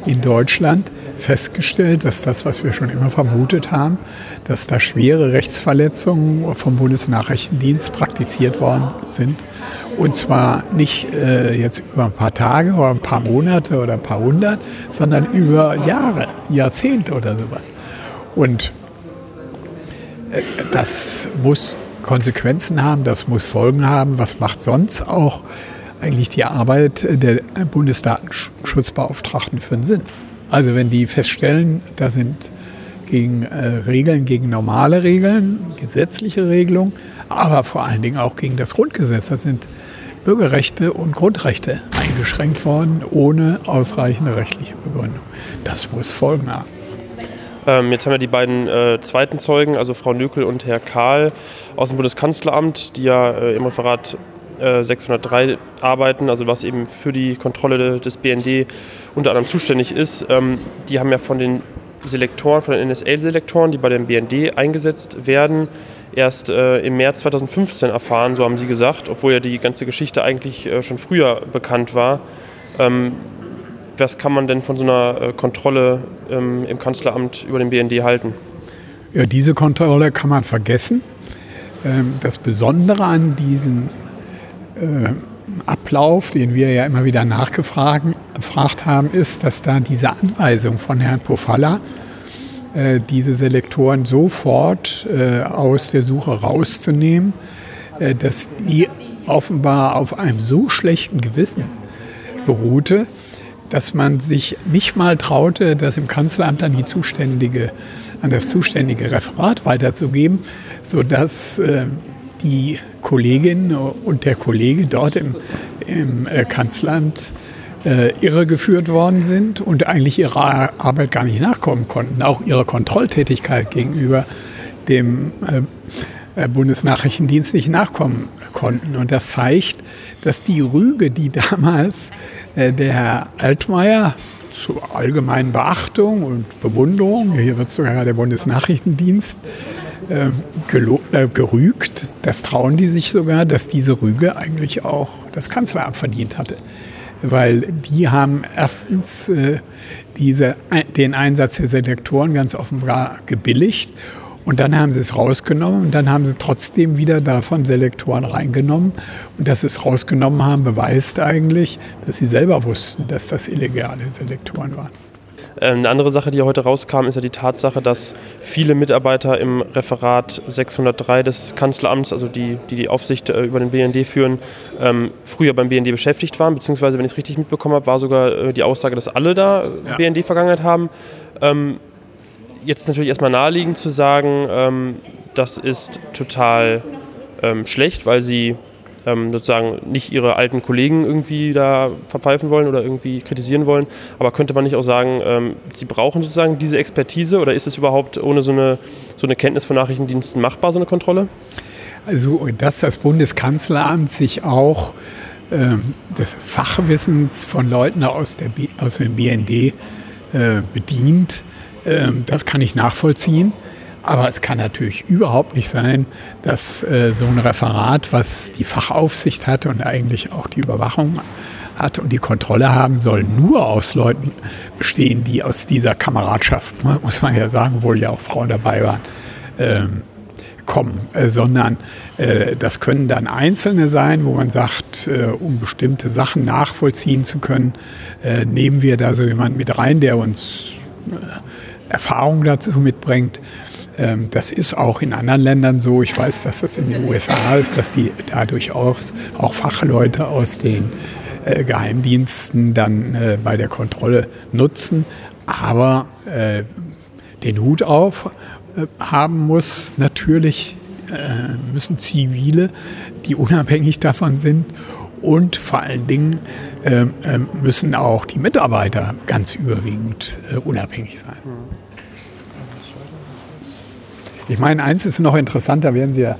[SPEAKER 4] in Deutschland festgestellt, dass das, was wir schon immer vermutet haben, dass da schwere Rechtsverletzungen vom Bundesnachrichtendienst praktiziert worden sind. Und zwar nicht äh, jetzt über ein paar Tage oder ein paar Monate oder ein paar hundert, sondern über Jahre, Jahrzehnte oder sowas. Und äh, das muss Konsequenzen haben, das muss Folgen haben. Was macht sonst auch eigentlich die Arbeit der Bundesdatenschutzbeauftragten für einen Sinn? Also wenn die feststellen, da sind gegen äh, Regeln, gegen normale Regeln, gesetzliche Regelungen, aber vor allen Dingen auch gegen das Grundgesetz. Da sind Bürgerrechte und Grundrechte eingeschränkt worden, ohne ausreichende rechtliche Begründung. Das muss Folgen haben.
[SPEAKER 1] Ähm, jetzt haben wir die beiden äh, zweiten Zeugen, also Frau Nökel und Herr Kahl aus dem Bundeskanzleramt, die ja äh, im Referat 603 äh, arbeiten, also was eben für die Kontrolle des BND unter anderem zuständig ist. Ähm, die haben ja von den Selektoren, von den NSA-Selektoren, die bei dem BND eingesetzt werden, erst äh, im März 2015 erfahren, so haben sie gesagt, obwohl ja die ganze Geschichte eigentlich äh, schon früher bekannt war. Ähm, was kann man denn von so einer Kontrolle ähm, im Kanzleramt über den BND halten?
[SPEAKER 4] Ja, diese Kontrolle kann man vergessen. Das Besondere an diesen äh, Ablauf, den wir ja immer wieder nachgefragt haben, ist, dass da diese Anweisung von Herrn Pofalla, äh, diese Selektoren sofort äh, aus der Suche rauszunehmen, äh, dass die offenbar auf einem so schlechten Gewissen beruhte, dass man sich nicht mal traute, das im Kanzleramt an die zuständige, an das zuständige Referat weiterzugeben, sodass äh, die Kollegin und der Kollege dort im, im äh, Kanzleramt äh, irregeführt worden sind und eigentlich ihrer Arbeit gar nicht nachkommen konnten, auch ihrer Kontrolltätigkeit gegenüber dem äh, Bundesnachrichtendienst nicht nachkommen konnten. Und das zeigt, dass die Rüge, die damals äh, der Herr Altmaier zur allgemeinen Beachtung und Bewunderung, hier wird sogar der Bundesnachrichtendienst äh, äh, gerügt. Das trauen die sich sogar, dass diese Rüge eigentlich auch das Kanzleramt verdient hatte. Weil die haben erstens äh, diese, den Einsatz der Selektoren ganz offenbar gebilligt und dann haben sie es rausgenommen und dann haben sie trotzdem wieder davon Selektoren reingenommen. Und dass sie es rausgenommen haben, beweist eigentlich, dass sie selber wussten, dass das illegale Selektoren waren.
[SPEAKER 1] Ähm, eine andere Sache, die heute rauskam, ist ja die Tatsache, dass viele Mitarbeiter im Referat 603 des Kanzleramts, also die die, die Aufsicht äh, über den BND führen, ähm, früher beim BND beschäftigt waren. Beziehungsweise, wenn ich es richtig mitbekommen habe, war sogar äh, die Aussage, dass alle da ja. BND-Vergangenheit haben. Ähm, jetzt natürlich erstmal naheliegend zu sagen, das ist total ähm, schlecht, weil sie ähm, sozusagen nicht ihre alten Kollegen irgendwie da verpfeifen wollen oder irgendwie kritisieren wollen. Aber könnte man nicht auch sagen, ähm, sie brauchen sozusagen diese Expertise oder ist es überhaupt ohne so eine, so eine Kenntnis von Nachrichtendiensten machbar, so eine Kontrolle?
[SPEAKER 4] Also, dass das Bundeskanzleramt sich auch ähm, des Fachwissens von Leuten aus, der aus dem BND äh, bedient, ähm, das kann ich nachvollziehen. Aber es kann natürlich überhaupt nicht sein, dass äh, so ein Referat, was die Fachaufsicht hat und eigentlich auch die Überwachung hat und die Kontrolle haben soll, nur aus Leuten bestehen, die aus dieser Kameradschaft, (laughs) muss man ja sagen, wohl ja auch Frauen dabei waren, ähm, kommen, äh, sondern äh, das können dann Einzelne sein, wo man sagt, um bestimmte Sachen nachvollziehen zu können, nehmen wir da so jemanden mit rein, der uns Erfahrung dazu mitbringt. Ähm, das ist auch in anderen Ländern so. Ich weiß, dass das in den USA ist, dass die da durchaus auch Fachleute aus den äh, Geheimdiensten dann äh, bei der Kontrolle nutzen. Aber äh, den Hut auf haben muss natürlich, müssen Zivile, die unabhängig davon sind und vor allen Dingen müssen auch die Mitarbeiter ganz überwiegend unabhängig sein. Ich meine, eins ist noch interessanter, werden Sie ja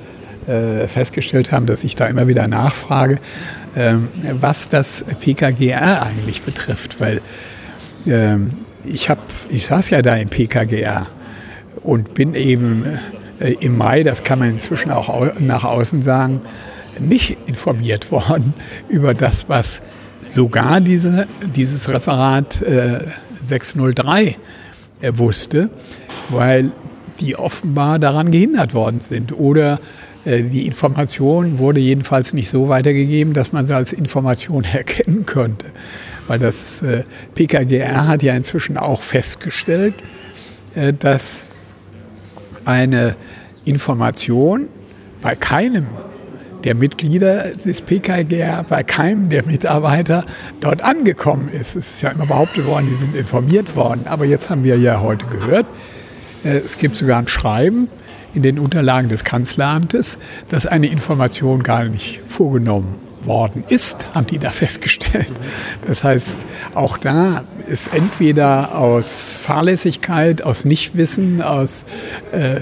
[SPEAKER 4] äh, festgestellt haben, dass ich da immer wieder nachfrage, ähm, was das PKGR eigentlich betrifft, weil ähm, ich habe, ich saß ja da im PKGR und bin eben äh, im Mai, das kann man inzwischen auch au nach außen sagen, nicht informiert (laughs) worden über das, was sogar diese, dieses Referat äh, 603 äh, wusste, weil die offenbar daran gehindert worden sind. Oder äh, die Information wurde jedenfalls nicht so weitergegeben, dass man sie als Information (laughs) erkennen könnte. Weil das äh, PKGR hat ja inzwischen auch festgestellt, äh, dass eine Information bei keinem der Mitglieder des PKGR, bei keinem der Mitarbeiter dort angekommen ist. Es ist ja immer behauptet worden, die sind informiert worden. Aber jetzt haben wir ja heute gehört, es gibt sogar ein Schreiben in den Unterlagen des Kanzleramtes, dass eine Information gar nicht vorgenommen worden ist, haben die da (laughs) festgestellt. Das heißt, auch da ist entweder aus Fahrlässigkeit, aus Nichtwissen, aus äh,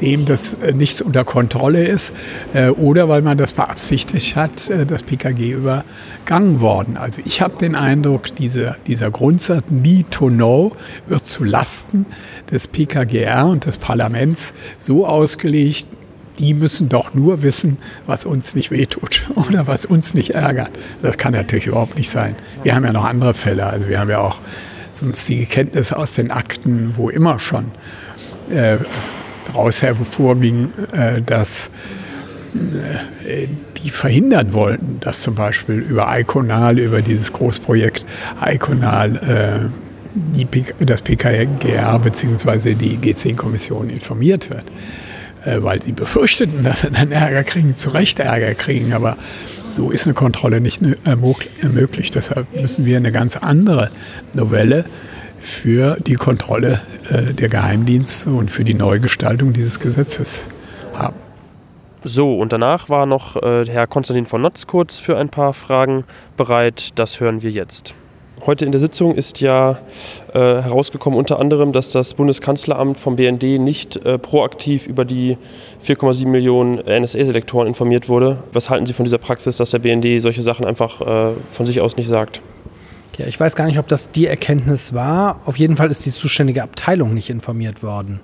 [SPEAKER 4] dem das äh, nichts unter Kontrolle ist äh, oder weil man das beabsichtigt hat, äh, das PKG übergangen worden. Also ich habe den Eindruck, diese, dieser Grundsatz Need to Know wird zu Lasten des PKGR und des Parlaments so ausgelegt, die müssen doch nur wissen, was uns nicht wehtut (laughs) oder was uns nicht ärgert. Das kann natürlich überhaupt nicht sein. Wir haben ja noch andere Fälle. Also wir haben ja auch sonstige Kenntnisse aus den Akten, wo immer schon äh, daraus hervorging, äh, dass äh, die verhindern wollten, dass zum Beispiel über Iconal, über dieses Großprojekt Iconal, äh, die, das PKGR bzw. die G10-Kommission informiert wird, weil sie befürchteten, dass sie dann Ärger kriegen, zu Recht Ärger kriegen. Aber so ist eine Kontrolle nicht möglich. Deshalb müssen wir eine ganz andere Novelle für die Kontrolle äh, der Geheimdienste und für die Neugestaltung dieses Gesetzes haben.
[SPEAKER 1] So, und danach war noch äh, Herr Konstantin von Notz kurz für ein paar Fragen bereit. Das hören wir jetzt. Heute in der Sitzung ist ja äh, herausgekommen unter anderem, dass das Bundeskanzleramt vom BND nicht äh, proaktiv über die 4,7 Millionen NSA-Selektoren informiert wurde. Was halten Sie von dieser Praxis, dass der BND solche Sachen einfach äh, von sich aus nicht sagt?
[SPEAKER 5] Ja, ich weiß gar nicht, ob das die Erkenntnis war. Auf jeden Fall ist die zuständige Abteilung nicht informiert worden.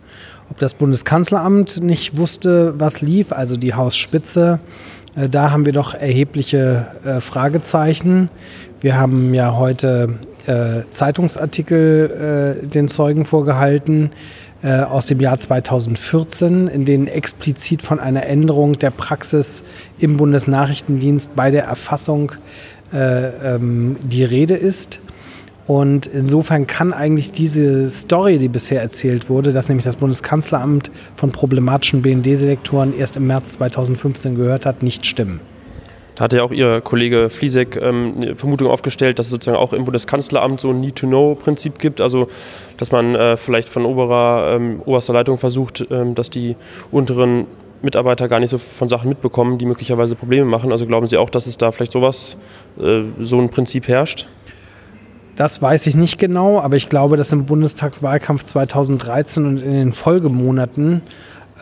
[SPEAKER 5] Ob das Bundeskanzleramt nicht wusste, was lief, also die Hausspitze, äh, da haben wir doch erhebliche äh, Fragezeichen. Wir haben ja heute äh, Zeitungsartikel den Zeugen vorgehalten aus dem Jahr 2014, in denen explizit von einer Änderung der Praxis im Bundesnachrichtendienst bei der Erfassung äh, ähm, die Rede ist. Und insofern kann eigentlich diese Story, die bisher erzählt wurde, dass nämlich das Bundeskanzleramt von problematischen BND-Selektoren erst im März 2015 gehört hat, nicht stimmen.
[SPEAKER 1] Da hat ja auch Ihr Kollege Fliesek ähm, eine Vermutung aufgestellt, dass es sozusagen auch im Bundeskanzleramt so ein Need-to-Know-Prinzip gibt. Also, dass man äh, vielleicht von oberer, ähm, oberster Leitung versucht, ähm, dass die unteren Mitarbeiter gar nicht so von Sachen mitbekommen, die möglicherweise Probleme machen. Also glauben Sie auch, dass es da vielleicht sowas, äh, so ein Prinzip herrscht?
[SPEAKER 5] Das weiß ich nicht genau, aber ich glaube, dass im Bundestagswahlkampf 2013 und in den Folgemonaten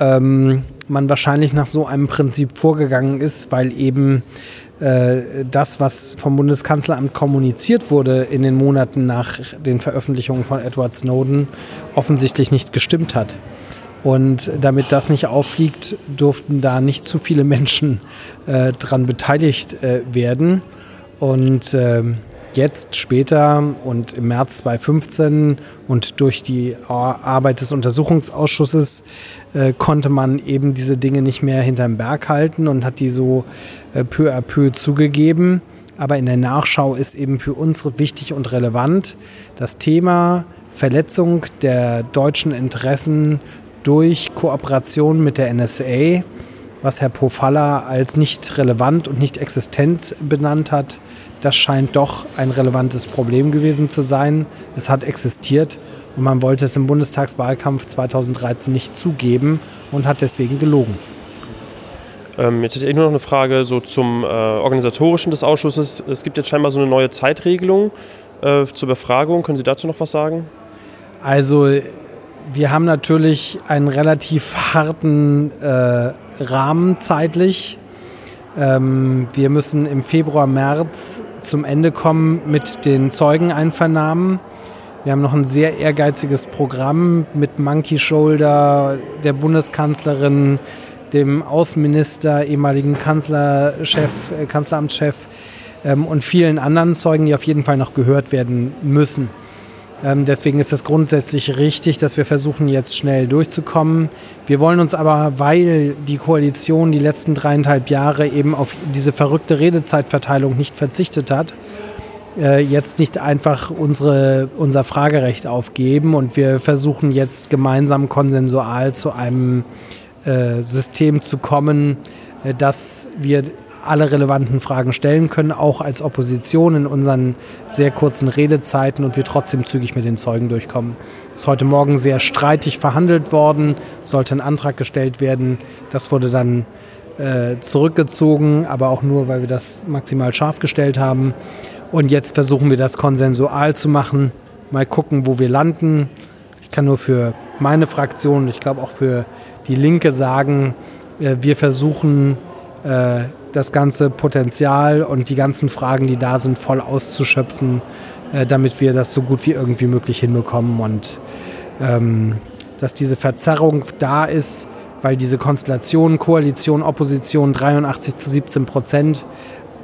[SPEAKER 5] ähm, man wahrscheinlich nach so einem Prinzip vorgegangen ist, weil eben äh, das, was vom Bundeskanzleramt kommuniziert wurde in den Monaten nach den Veröffentlichungen von Edward Snowden, offensichtlich nicht gestimmt hat. Und damit das nicht auffliegt, durften da nicht zu viele Menschen äh, dran beteiligt äh, werden. Und äh, jetzt später und im März 2015 und durch die Arbeit des Untersuchungsausschusses äh, konnte man eben diese Dinge nicht mehr hinterm Berg halten und hat die so äh, peu à peu zugegeben. Aber in der Nachschau ist eben für uns wichtig und relevant das Thema Verletzung der deutschen Interessen durch Kooperation mit der NSA, was Herr Pofalla als nicht relevant und nicht existent benannt hat, das scheint doch ein relevantes Problem gewesen zu sein. Es hat existiert und man wollte es im Bundestagswahlkampf 2013 nicht zugeben und hat deswegen gelogen.
[SPEAKER 1] Ähm, jetzt hätte ich nur noch eine Frage so zum äh, Organisatorischen des Ausschusses. Es gibt jetzt scheinbar so eine neue Zeitregelung äh, zur Befragung. Können Sie dazu noch was sagen?
[SPEAKER 5] Also wir haben natürlich einen relativ harten äh, Rahmen zeitlich. Ähm, wir müssen im Februar, März zum Ende kommen mit den Zeugeneinvernahmen. Wir haben noch ein sehr ehrgeiziges Programm mit Monkey Shoulder, der Bundeskanzlerin, dem Außenminister, ehemaligen Kanzlerchef, äh, Kanzleramtschef ähm, und vielen anderen Zeugen, die auf jeden Fall noch gehört werden müssen. Ähm, deswegen ist es grundsätzlich richtig, dass wir versuchen, jetzt schnell durchzukommen. Wir wollen uns aber, weil die Koalition die letzten dreieinhalb Jahre eben auf diese verrückte Redezeitverteilung nicht verzichtet hat, äh, jetzt nicht einfach unsere, unser Fragerecht aufgeben und wir versuchen jetzt gemeinsam konsensual zu einem äh, System zu kommen, äh, dass wir alle relevanten Fragen stellen können, auch als Opposition in unseren sehr kurzen Redezeiten und wir trotzdem zügig mit den Zeugen durchkommen. Es ist heute Morgen sehr streitig verhandelt worden, sollte ein Antrag gestellt werden. Das wurde dann äh, zurückgezogen, aber auch nur, weil wir das maximal scharf gestellt haben. Und jetzt versuchen wir das konsensual zu machen. Mal gucken, wo wir landen. Ich kann nur für meine Fraktion, ich glaube auch für die Linke sagen, äh, wir versuchen äh, das ganze Potenzial und die ganzen Fragen, die da sind, voll auszuschöpfen, äh, damit wir das so gut wie irgendwie möglich hinbekommen und ähm, dass diese Verzerrung da ist, weil diese Konstellation, Koalition, Opposition 83 zu 17 Prozent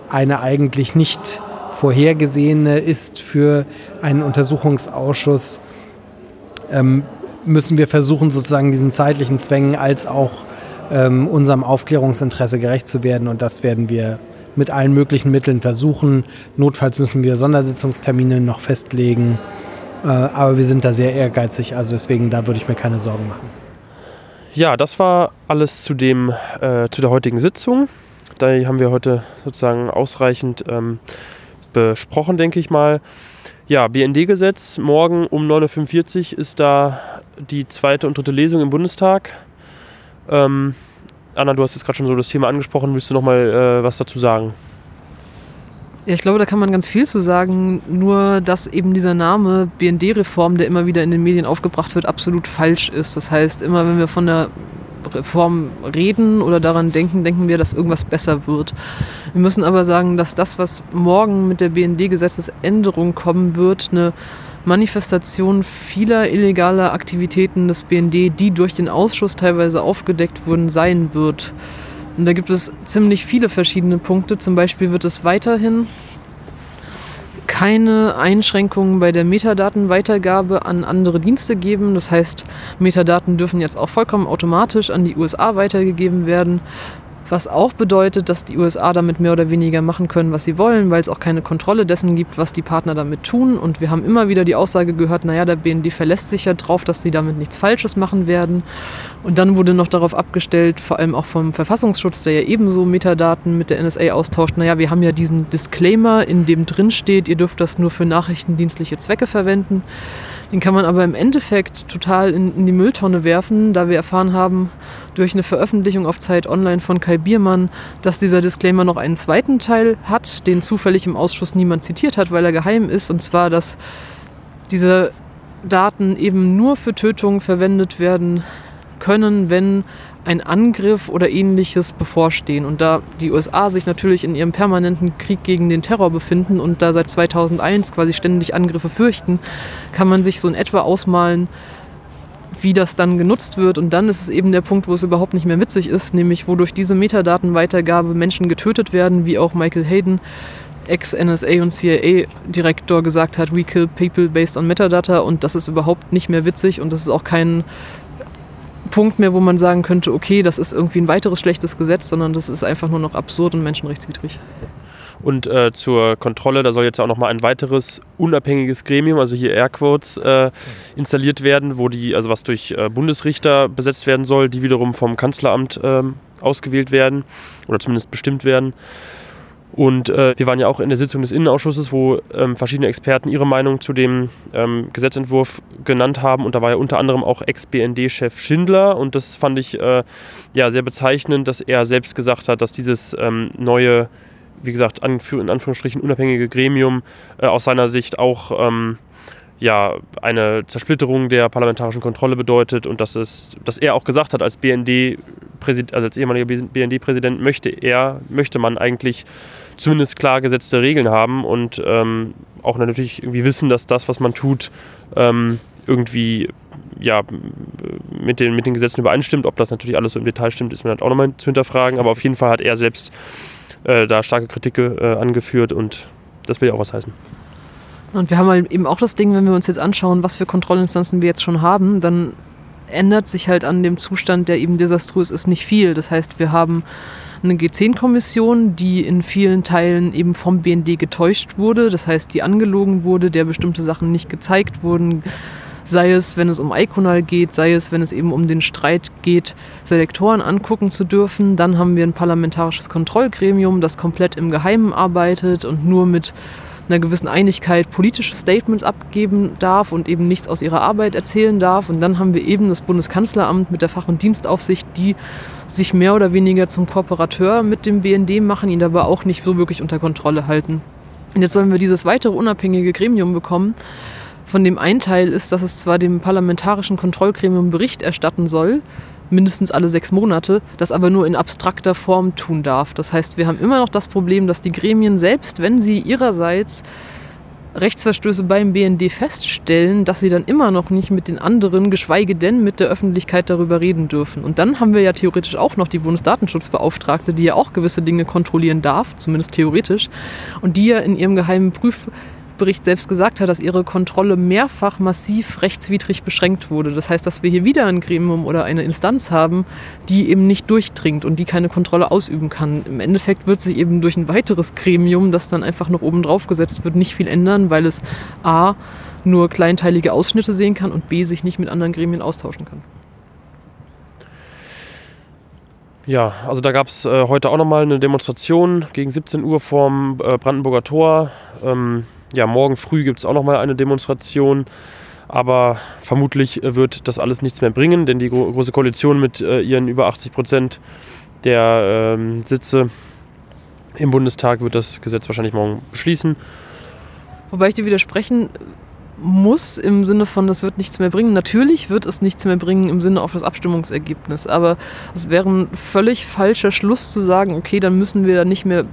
[SPEAKER 5] eine eigentlich nicht vorhergesehene ist für einen Untersuchungsausschuss, ähm, müssen wir versuchen, sozusagen diesen zeitlichen Zwängen als auch ähm, unserem Aufklärungsinteresse gerecht zu werden. Und das werden wir mit allen möglichen Mitteln versuchen. Notfalls müssen wir Sondersitzungstermine noch festlegen. Äh, aber wir sind da sehr ehrgeizig, also deswegen da würde ich mir keine Sorgen machen.
[SPEAKER 1] Ja, das war alles zu, dem, äh, zu der heutigen Sitzung. Da haben wir heute sozusagen ausreichend ähm, besprochen, denke ich mal. Ja, BND-Gesetz. Morgen um 9.45 Uhr ist da die zweite und dritte Lesung im Bundestag. Ähm, Anna, du hast jetzt gerade schon so das Thema angesprochen. Willst du noch mal äh, was dazu sagen?
[SPEAKER 2] Ja, ich glaube, da kann man ganz viel zu sagen. Nur, dass eben dieser Name BND-Reform, der immer wieder in den Medien aufgebracht wird, absolut falsch ist. Das heißt, immer wenn wir von der Reform reden oder daran denken, denken wir, dass irgendwas besser wird. Wir müssen aber sagen, dass das, was morgen mit der BND-Gesetzesänderung kommen wird, eine Manifestation vieler illegaler Aktivitäten des BND, die durch den Ausschuss teilweise aufgedeckt wurden, sein wird. Und da gibt es ziemlich viele verschiedene Punkte. Zum Beispiel wird es weiterhin keine Einschränkungen bei der Metadatenweitergabe an andere Dienste geben. Das heißt, Metadaten dürfen jetzt auch vollkommen automatisch an die USA weitergegeben werden. Was auch bedeutet, dass die USA damit mehr oder weniger machen können, was sie wollen, weil es auch keine Kontrolle dessen gibt, was die Partner damit tun. Und wir haben immer wieder die Aussage gehört, naja, der BND verlässt sich ja drauf, dass sie damit nichts Falsches machen werden. Und dann wurde noch darauf abgestellt, vor allem auch vom Verfassungsschutz, der ja ebenso Metadaten mit der NSA austauscht, naja, wir haben ja diesen Disclaimer, in dem drin steht, ihr dürft das nur für nachrichtendienstliche Zwecke verwenden. Den kann man aber im Endeffekt total in, in, die Mülltonne werfen, da wir erfahren haben durch eine Veröffentlichung auf Zeit Online von Kai Biermann, dass dieser Disclaimer noch einen zweiten Teil hat, den zufällig im Ausschuss niemand zitiert hat, weil er geheim ist. Und zwar, dass diese Daten eben nur für Tötungen verwendet werden können, wenn ein Angriff oder ähnliches bevorstehen. Und da die USA sich natürlich in ihrem permanenten Krieg gegen den Terror befinden und da seit 2001 quasi ständig Angriffe fürchten, kann man sich so in etwa ausmalen, wie das dann genutzt wird. Und dann ist es eben der Punkt, wo es überhaupt nicht mehr witzig ist, nämlich wo durch diese Metadatenweitergabe Menschen getötet werden, wie auch Michael Hayden, Ex-NSA und CIA-Direktor gesagt hat, we kill people based on Metadata und das ist überhaupt nicht mehr witzig und das ist auch kein Punkt mehr, wo man sagen könnte, okay, das ist irgendwie ein weiteres schlechtes Gesetz, sondern das ist einfach nur noch absurd und menschenrechtswidrig.
[SPEAKER 1] Und äh, zur Kontrolle, da soll jetzt auch noch mal ein weiteres unabhängiges Gremium, also hier Airquotes, äh, installiert werden, wo die, also was durch äh, Bundesrichter besetzt werden soll, die wiederum vom Kanzleramt ähm, ausgewählt werden oder zumindest bestimmt werden. Und äh, wir waren ja auch in der Sitzung des Innenausschusses, wo ähm, verschiedene Experten ihre Meinung zu dem ähm, Gesetzentwurf genannt haben. Und da war ja unter anderem auch Ex-BND-Chef Schindler. Und das fand ich äh, ja sehr bezeichnend, dass er selbst gesagt hat, dass dieses ähm, neue, wie gesagt, in Anführungsstrichen unabhängige Gremium äh, aus seiner Sicht auch ähm, ja, eine Zersplitterung der parlamentarischen Kontrolle bedeutet und dass, es, dass er auch gesagt hat, als BND also als ehemaliger BND-Präsident möchte er, möchte man eigentlich zumindest klar gesetzte Regeln haben und ähm, auch natürlich irgendwie wissen, dass das, was man tut, ähm, irgendwie ja, mit, den, mit den Gesetzen übereinstimmt. Ob das natürlich alles so im Detail stimmt, ist mir halt auch nochmal zu hinterfragen. Aber auf jeden Fall hat er selbst äh, da starke Kritik äh, angeführt und das will ja auch was heißen.
[SPEAKER 2] Und wir haben halt eben auch das Ding, wenn wir uns jetzt anschauen, was für Kontrollinstanzen wir jetzt schon haben, dann ändert sich halt an dem Zustand, der eben desaströs ist, nicht viel. Das heißt, wir haben eine G10-Kommission, die in vielen Teilen eben vom BND getäuscht wurde. Das heißt, die angelogen wurde, der bestimmte Sachen nicht gezeigt wurden. Sei es, wenn es um Iconal geht, sei es, wenn es eben um den Streit geht, Selektoren angucken zu dürfen. Dann haben wir ein parlamentarisches Kontrollgremium, das komplett im Geheimen arbeitet und nur mit einer gewissen Einigkeit politische Statements abgeben darf und eben nichts aus ihrer Arbeit erzählen darf. Und dann haben wir eben das Bundeskanzleramt mit der Fach- und Dienstaufsicht, die sich mehr oder weniger zum Kooperateur mit dem BND machen, ihn aber auch nicht so wirklich unter Kontrolle halten. Und jetzt sollen wir dieses weitere unabhängige Gremium bekommen, von dem ein Teil ist, dass es zwar dem parlamentarischen Kontrollgremium Bericht erstatten soll, mindestens alle sechs Monate, das aber nur in abstrakter Form tun darf. Das heißt, wir haben immer noch das Problem, dass die Gremien selbst, wenn sie ihrerseits Rechtsverstöße beim BND feststellen, dass sie dann immer noch nicht mit den anderen, geschweige denn mit der Öffentlichkeit darüber reden dürfen. Und dann haben wir ja theoretisch auch noch die Bundesdatenschutzbeauftragte, die ja auch gewisse Dinge kontrollieren darf, zumindest theoretisch, und die ja in ihrem geheimen Prüf Bericht selbst gesagt hat, dass ihre Kontrolle mehrfach massiv rechtswidrig beschränkt wurde. Das heißt, dass wir hier wieder ein Gremium oder eine Instanz haben, die eben nicht durchdringt und die keine Kontrolle ausüben kann. Im Endeffekt wird sich eben durch ein weiteres Gremium, das dann einfach noch oben drauf gesetzt wird, nicht viel ändern, weil es a nur kleinteilige Ausschnitte sehen kann und b sich nicht mit anderen Gremien austauschen kann.
[SPEAKER 1] Ja, also da gab es äh, heute auch nochmal eine Demonstration gegen 17 Uhr vorm äh, Brandenburger Tor. Ähm, ja, morgen früh gibt es auch noch mal eine Demonstration. Aber vermutlich äh, wird das alles nichts mehr bringen, denn die Große Koalition mit äh, ihren über 80 Prozent der ähm, Sitze im Bundestag wird das Gesetz wahrscheinlich morgen beschließen.
[SPEAKER 2] Wobei ich dir widersprechen muss im Sinne von, das wird nichts mehr bringen. Natürlich wird es nichts mehr bringen im Sinne auf das Abstimmungsergebnis. Aber es wäre ein völlig falscher Schluss zu sagen, okay, dann müssen wir da nicht mehr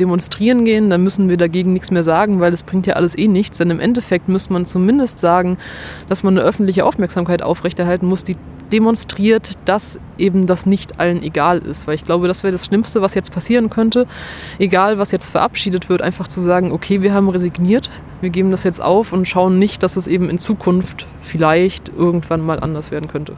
[SPEAKER 2] demonstrieren gehen, dann müssen wir dagegen nichts mehr sagen, weil es bringt ja alles eh nichts. Denn im Endeffekt müsste man zumindest sagen, dass man eine öffentliche Aufmerksamkeit aufrechterhalten muss, die demonstriert, dass eben das nicht allen egal ist. Weil ich glaube, das wäre das Schlimmste, was jetzt passieren könnte. Egal, was jetzt verabschiedet wird, einfach zu sagen, okay, wir haben resigniert, wir geben das jetzt auf und schauen nicht, dass es eben in Zukunft vielleicht irgendwann mal anders werden könnte.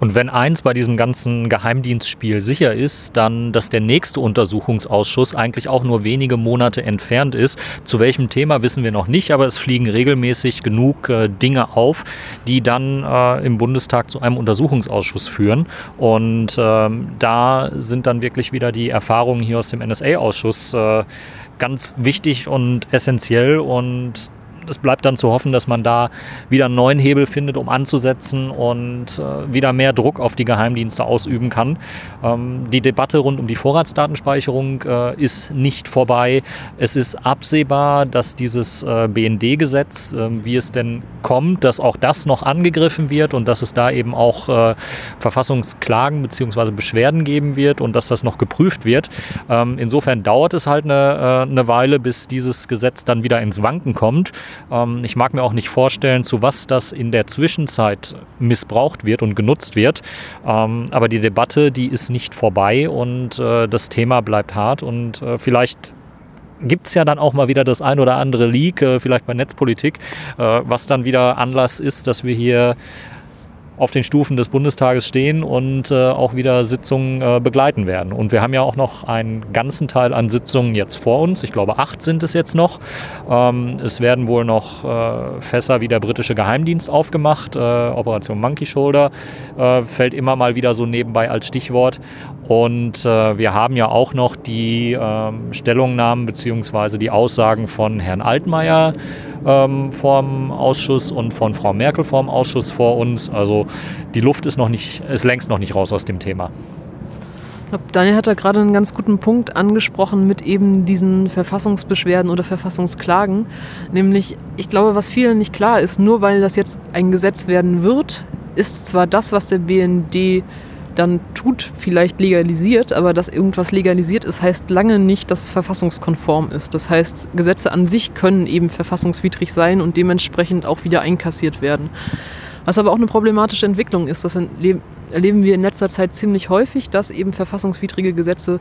[SPEAKER 3] Und wenn eins bei diesem ganzen Geheimdienstspiel sicher ist, dann, dass der nächste Untersuchungsausschuss eigentlich auch nur wenige Monate entfernt ist. Zu welchem Thema wissen wir noch nicht, aber es fliegen regelmäßig genug äh, Dinge auf, die dann äh, im Bundestag zu einem Untersuchungsausschuss führen. Und ähm, da sind dann wirklich wieder die Erfahrungen hier aus dem NSA-Ausschuss äh, ganz wichtig und essentiell und es bleibt dann zu hoffen, dass man da wieder einen neuen Hebel findet, um anzusetzen und äh, wieder mehr Druck auf die Geheimdienste ausüben kann. Ähm, die Debatte rund um die Vorratsdatenspeicherung äh, ist nicht vorbei. Es ist absehbar, dass dieses äh, BND-Gesetz, ähm, wie es denn kommt, dass auch das noch angegriffen wird und dass es da eben auch äh, Verfassungsklagen bzw. Beschwerden geben wird und dass das noch geprüft wird. Ähm, insofern dauert es halt eine, äh, eine Weile, bis dieses Gesetz dann wieder ins Wanken kommt. Ähm, ich mag mir auch nicht vorstellen, zu was das in der Zwischenzeit missbraucht wird und genutzt wird. Ähm, aber die Debatte, die ist nicht vorbei und äh, das Thema bleibt hart und äh, vielleicht gibt es ja dann auch mal wieder das ein oder andere Leak, äh, vielleicht bei Netzpolitik, was dann wieder Anlass ist, dass wir hier auf den Stufen des Bundestages stehen und äh, auch wieder Sitzungen äh, begleiten werden. Und wir haben ja auch noch einen ganzen Teil an Sitzungen jetzt vor uns. Ich glaube, acht sind es jetzt noch. Ähm, es werden wohl noch äh, Fässer wie der britische Geheimdienst aufgemacht. Äh, Operation Monkey Shoulder äh, fällt immer mal wieder so nebenbei als Stichwort. Und äh, wir haben ja auch noch die ähm, Stellungnahmen bzw. die Aussagen von Herrn Altmaier ähm, vorm Ausschuss und von Frau Merkel vorm Ausschuss vor uns. Also die Luft ist noch nicht, ist längst noch nicht raus aus dem Thema.
[SPEAKER 2] Daniel hat da gerade einen ganz guten Punkt angesprochen mit eben diesen Verfassungsbeschwerden oder Verfassungsklagen. Nämlich, ich glaube, was vielen nicht klar ist, nur weil das jetzt ein Gesetz werden wird, ist zwar das, was der BND dann tut, vielleicht legalisiert, aber dass irgendwas legalisiert ist, heißt lange nicht, dass es verfassungskonform ist. Das heißt, Gesetze an sich können eben verfassungswidrig sein und dementsprechend auch wieder einkassiert werden. Was aber auch eine problematische Entwicklung ist, das erleben wir in letzter Zeit ziemlich häufig, dass eben verfassungswidrige Gesetze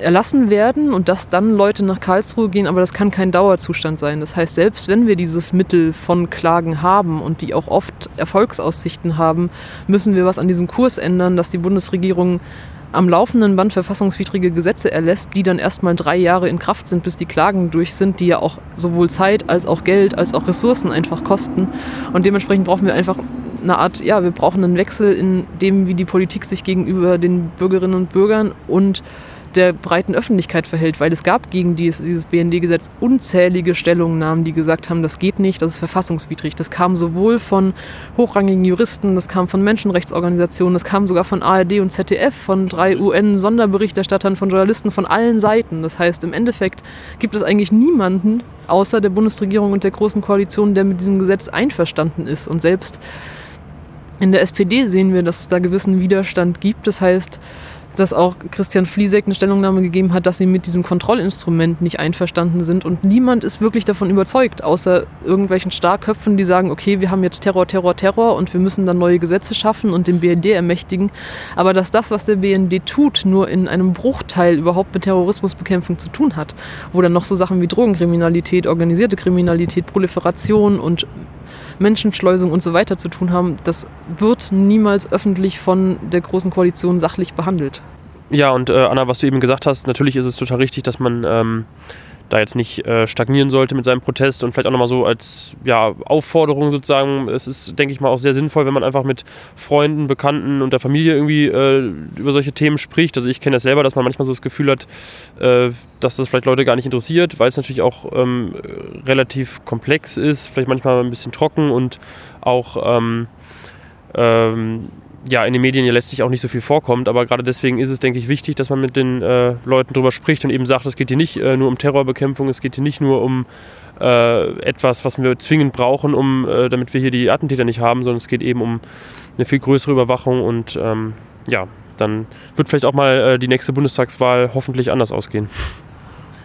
[SPEAKER 2] erlassen werden und dass dann Leute nach Karlsruhe gehen, aber das kann kein Dauerzustand sein. Das heißt, selbst wenn wir dieses Mittel von Klagen haben und die auch oft Erfolgsaussichten haben, müssen wir was an diesem Kurs ändern, dass die Bundesregierung am laufenden Band verfassungswidrige Gesetze erlässt, die dann erstmal drei Jahre in Kraft sind, bis die Klagen durch sind, die ja auch sowohl Zeit als auch Geld als auch Ressourcen einfach kosten. Und dementsprechend brauchen wir einfach eine Art, ja, wir brauchen einen Wechsel in dem, wie die Politik sich gegenüber den Bürgerinnen und Bürgern und der breiten Öffentlichkeit verhält, weil es gab gegen dieses, dieses BND-Gesetz unzählige Stellungnahmen, die gesagt haben, das geht nicht, das ist verfassungswidrig. Das kam sowohl von hochrangigen Juristen, das kam von Menschenrechtsorganisationen, das kam sogar von ARD und ZDF, von drei UN-Sonderberichterstattern, von Journalisten, von allen Seiten. Das heißt, im Endeffekt gibt es eigentlich niemanden außer der Bundesregierung und der Großen Koalition, der mit diesem Gesetz einverstanden ist. Und selbst in der SPD sehen wir, dass es da gewissen Widerstand gibt. Das heißt, dass auch Christian Fliesek eine Stellungnahme gegeben hat, dass sie mit diesem Kontrollinstrument nicht einverstanden sind. Und niemand ist wirklich davon überzeugt, außer irgendwelchen Starkköpfen, die sagen, okay, wir haben jetzt Terror, Terror, Terror und wir müssen dann neue Gesetze schaffen und den BND ermächtigen. Aber dass das, was der BND tut, nur in einem Bruchteil überhaupt mit Terrorismusbekämpfung zu tun hat, wo dann noch so Sachen wie Drogenkriminalität, organisierte Kriminalität, Proliferation und Menschenschleusung und so weiter zu tun haben, das wird niemals öffentlich von der Großen Koalition sachlich behandelt.
[SPEAKER 1] Ja, und äh, Anna, was du eben gesagt hast, natürlich ist es total richtig, dass man ähm, da jetzt nicht äh, stagnieren sollte mit seinem Protest und vielleicht auch nochmal so als ja, Aufforderung sozusagen. Es ist, denke ich mal, auch sehr sinnvoll, wenn man einfach mit Freunden, Bekannten und der Familie irgendwie äh, über solche Themen spricht. Also ich kenne das selber, dass man manchmal so das Gefühl hat, äh, dass das vielleicht Leute gar nicht interessiert, weil es natürlich auch ähm, relativ komplex ist, vielleicht manchmal ein bisschen trocken und auch ähm, ähm, ja, in den Medien ja letztlich auch nicht so viel vorkommt. Aber gerade deswegen ist es, denke ich, wichtig, dass man mit den äh, Leuten drüber spricht und eben sagt, es geht hier nicht äh, nur um Terrorbekämpfung, es geht hier nicht nur um äh, etwas, was wir zwingend brauchen, um, äh, damit wir hier die Attentäter nicht haben, sondern es geht eben um eine viel größere Überwachung und ähm, ja, dann wird vielleicht auch mal äh, die nächste Bundestagswahl hoffentlich anders ausgehen.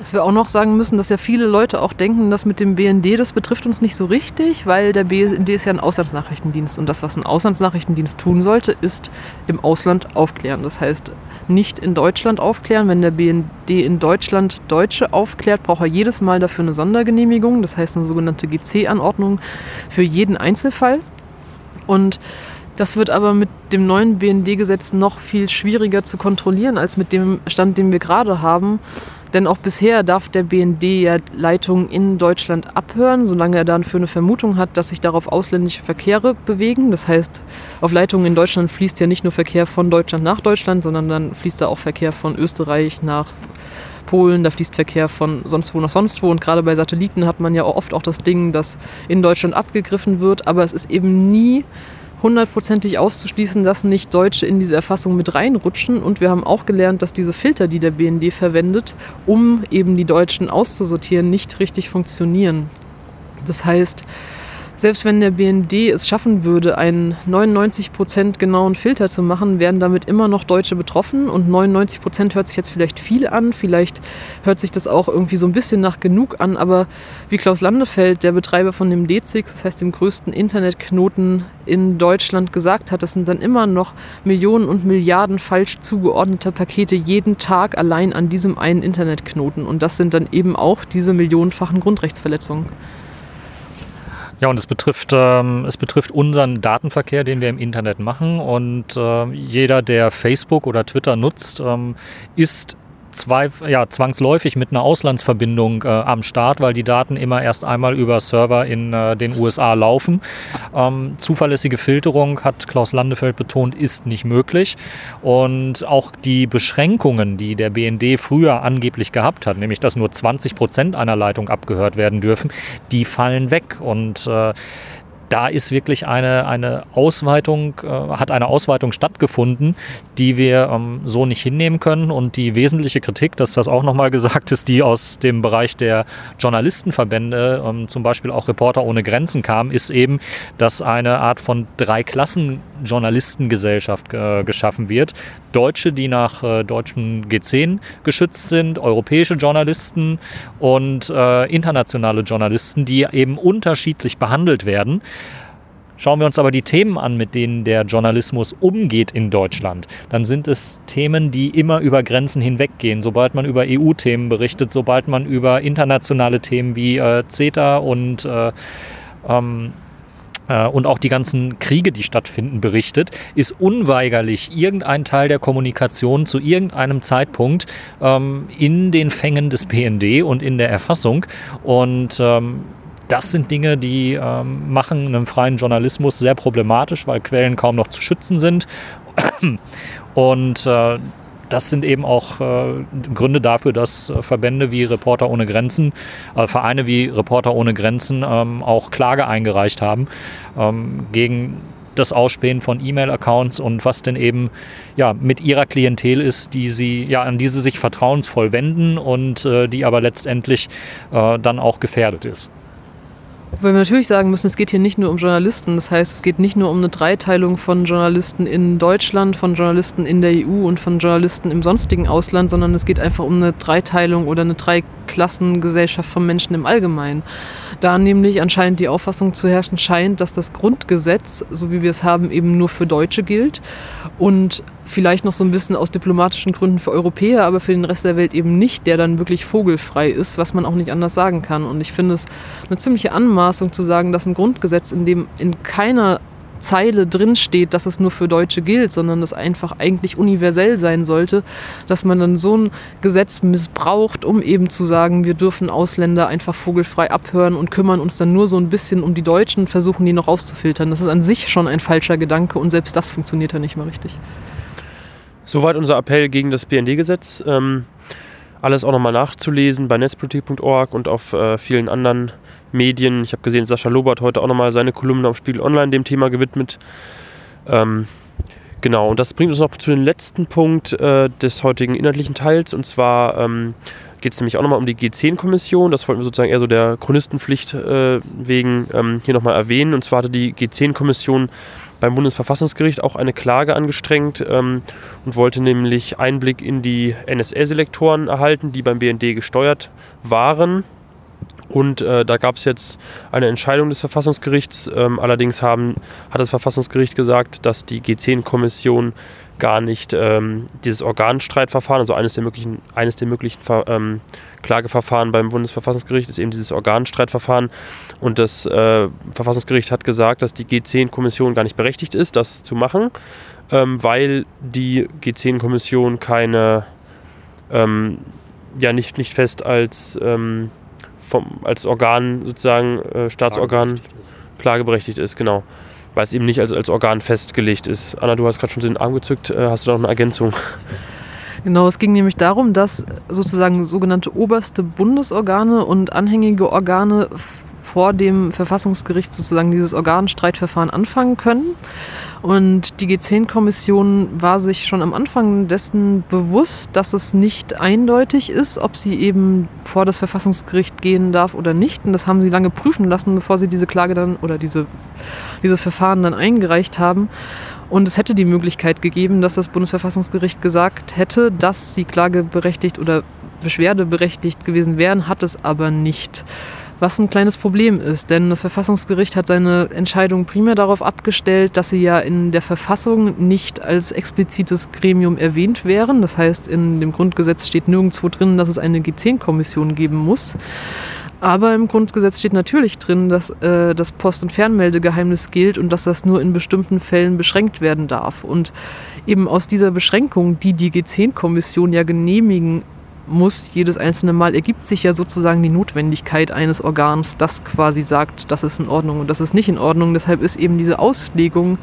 [SPEAKER 2] Was wir auch noch sagen müssen, dass ja viele Leute auch denken, dass mit dem BND, das betrifft uns nicht so richtig, weil der BND ist ja ein Auslandsnachrichtendienst und das, was ein Auslandsnachrichtendienst tun sollte, ist im Ausland aufklären. Das heißt, nicht in Deutschland aufklären. Wenn der BND in Deutschland Deutsche aufklärt, braucht er jedes Mal dafür eine Sondergenehmigung, das heißt eine sogenannte GC-Anordnung für jeden Einzelfall. Und das wird aber mit dem neuen BND-Gesetz noch viel schwieriger zu kontrollieren als mit dem Stand, den wir gerade haben. Denn auch bisher darf der BND ja Leitungen in Deutschland abhören, solange er dann für eine Vermutung hat, dass sich darauf ausländische Verkehre bewegen. Das heißt, auf Leitungen in Deutschland fließt ja nicht nur Verkehr von Deutschland nach Deutschland, sondern dann fließt da auch Verkehr von Österreich nach Polen, da fließt Verkehr von sonst wo nach sonst wo. Und gerade bei Satelliten hat man ja oft auch das Ding, dass in Deutschland abgegriffen wird, aber es ist eben nie hundertprozentig auszuschließen, dass nicht Deutsche in diese Erfassung mit reinrutschen. Und wir haben auch gelernt, dass diese Filter, die der BND verwendet, um eben die Deutschen auszusortieren, nicht richtig funktionieren. Das heißt, selbst wenn der BND es schaffen würde, einen 99% genauen Filter zu machen, wären damit immer noch Deutsche betroffen. Und 99% hört sich jetzt vielleicht viel an, vielleicht hört sich das auch irgendwie so ein bisschen nach genug an. Aber wie Klaus Landefeld, der Betreiber von dem D6, das heißt dem größten Internetknoten in Deutschland, gesagt hat, das sind dann immer noch Millionen und Milliarden falsch zugeordneter Pakete jeden Tag allein an diesem einen Internetknoten. Und das sind dann eben auch diese millionenfachen Grundrechtsverletzungen.
[SPEAKER 3] Ja, und es betrifft, ähm, es betrifft unseren Datenverkehr, den wir im Internet machen. Und äh, jeder, der Facebook oder Twitter nutzt, ähm, ist zwei, ja, zwangsläufig mit einer Auslandsverbindung äh, am Start, weil die Daten immer erst einmal über Server in äh, den USA laufen. Ähm, zuverlässige Filterung, hat Klaus Landefeld betont, ist nicht möglich. Und auch die Beschränkungen, die der BND früher angeblich gehabt hat, nämlich dass nur 20 Prozent einer Leitung abgehört werden dürfen, die fallen weg. Und äh, da ist wirklich eine, eine Ausweitung, äh, hat eine Ausweitung stattgefunden, die wir ähm, so nicht hinnehmen können. Und die wesentliche Kritik, dass das auch nochmal gesagt ist, die aus dem Bereich der Journalistenverbände, ähm, zum Beispiel auch Reporter ohne Grenzen kam, ist eben, dass eine Art von Drei-Klassen-Journalistengesellschaft äh, geschaffen wird. Deutsche, die nach äh, deutschen G10 geschützt sind, europäische Journalisten und äh, internationale Journalisten, die eben unterschiedlich behandelt werden. Schauen wir uns aber die Themen an, mit denen der Journalismus umgeht in Deutschland, dann sind es Themen, die immer über Grenzen hinweggehen. Sobald man über EU-Themen berichtet, sobald man über internationale Themen wie äh, CETA und äh, ähm, äh, und auch die ganzen Kriege, die stattfinden, berichtet, ist unweigerlich irgendein Teil der Kommunikation zu irgendeinem Zeitpunkt ähm, in den Fängen des BND und in der Erfassung. Und ähm, das sind Dinge, die ähm, machen einen freien Journalismus sehr problematisch, weil Quellen kaum noch zu schützen sind. Und äh, das sind eben auch äh, Gründe dafür, dass äh, Verbände wie Reporter ohne Grenzen, äh, Vereine wie Reporter ohne Grenzen ähm, auch Klage eingereicht haben ähm, gegen das Ausspähen von E-Mail-Accounts und was denn eben ja, mit ihrer Klientel ist, die sie, ja, an die sie sich vertrauensvoll wenden und äh, die aber letztendlich äh, dann auch gefährdet ist.
[SPEAKER 2] Weil wir natürlich sagen müssen, es geht hier nicht nur um Journalisten. Das heißt, es geht nicht nur um eine Dreiteilung von Journalisten in Deutschland, von Journalisten in der EU und von Journalisten im sonstigen Ausland, sondern es geht einfach um eine Dreiteilung oder eine Dreiklassengesellschaft von Menschen im Allgemeinen. Da nämlich anscheinend die Auffassung zu herrschen scheint, dass das Grundgesetz, so wie wir es haben, eben nur für Deutsche gilt und vielleicht noch so ein bisschen aus diplomatischen Gründen für Europäer, aber für den Rest der Welt eben nicht, der dann wirklich vogelfrei ist, was man auch nicht anders sagen kann. Und ich finde es eine ziemliche Anmaßung zu sagen, dass ein Grundgesetz, in dem in keiner Zeile drin steht, dass es nur für Deutsche gilt, sondern es einfach eigentlich universell sein sollte, dass man dann so ein Gesetz missbraucht, um eben zu sagen, wir dürfen Ausländer einfach vogelfrei abhören und kümmern uns dann nur so ein bisschen um die Deutschen, versuchen die noch rauszufiltern. Das ist an sich schon ein falscher Gedanke und selbst das funktioniert ja nicht mal richtig.
[SPEAKER 1] Soweit unser Appell gegen das BND-Gesetz. Ähm, alles auch nochmal nachzulesen bei netzpolitik.org und auf äh, vielen anderen Medien. Ich habe gesehen, Sascha Lobert heute auch nochmal seine Kolumne auf Spiegel Online dem Thema gewidmet. Ähm, genau, und das bringt uns noch zu dem letzten Punkt äh, des heutigen inhaltlichen Teils. Und zwar ähm, geht es nämlich auch nochmal um die G10-Kommission. Das wollten wir sozusagen eher so der Chronistenpflicht äh, wegen ähm, hier nochmal erwähnen. Und zwar hatte die G10-Kommission beim Bundesverfassungsgericht auch eine Klage angestrengt ähm, und wollte nämlich Einblick in die NSA-Selektoren erhalten, die beim BND gesteuert waren. Und äh, da gab es jetzt eine Entscheidung des Verfassungsgerichts. Ähm, allerdings haben, hat das Verfassungsgericht gesagt, dass die G10-Kommission gar nicht ähm, dieses Organstreitverfahren, also eines der möglichen, eines der möglichen ähm, Klageverfahren beim Bundesverfassungsgericht ist eben dieses Organstreitverfahren. Und das äh, Verfassungsgericht hat gesagt, dass die G10-Kommission gar nicht berechtigt ist, das zu machen, ähm, weil die G10-Kommission keine, ähm, ja nicht, nicht fest als, ähm, vom, als Organ sozusagen, äh, Staatsorgan klageberechtigt ist. klageberechtigt ist, genau. Weil es eben nicht als, als Organ festgelegt ist. Anna, du hast gerade schon den Arm gezückt, äh, hast du da noch eine Ergänzung? (laughs)
[SPEAKER 2] Genau, es ging nämlich darum, dass sozusagen sogenannte oberste Bundesorgane und anhängige Organe vor dem Verfassungsgericht sozusagen dieses Organstreitverfahren anfangen können. Und die G10-Kommission war sich schon am Anfang dessen bewusst, dass es nicht eindeutig ist, ob sie eben vor das Verfassungsgericht gehen darf oder nicht. Und das haben sie lange prüfen lassen, bevor sie diese Klage dann oder diese, dieses Verfahren dann eingereicht haben. Und es hätte die Möglichkeit gegeben, dass das Bundesverfassungsgericht gesagt hätte, dass sie klageberechtigt oder beschwerdeberechtigt gewesen wären, hat es aber nicht was ein kleines Problem ist. Denn das Verfassungsgericht hat seine Entscheidung primär darauf abgestellt, dass sie ja in der Verfassung nicht als explizites Gremium erwähnt wären. Das heißt, in dem Grundgesetz steht nirgendwo drin, dass es eine G10-Kommission geben muss. Aber im Grundgesetz steht natürlich drin, dass äh, das Post- und Fernmeldegeheimnis gilt und dass das nur in bestimmten Fällen beschränkt werden darf. Und eben aus dieser Beschränkung, die die G10-Kommission ja genehmigen muss jedes einzelne Mal, ergibt sich ja sozusagen die Notwendigkeit eines Organs, das quasi sagt, das ist in Ordnung und das ist nicht in Ordnung. Deshalb ist eben diese Auslegung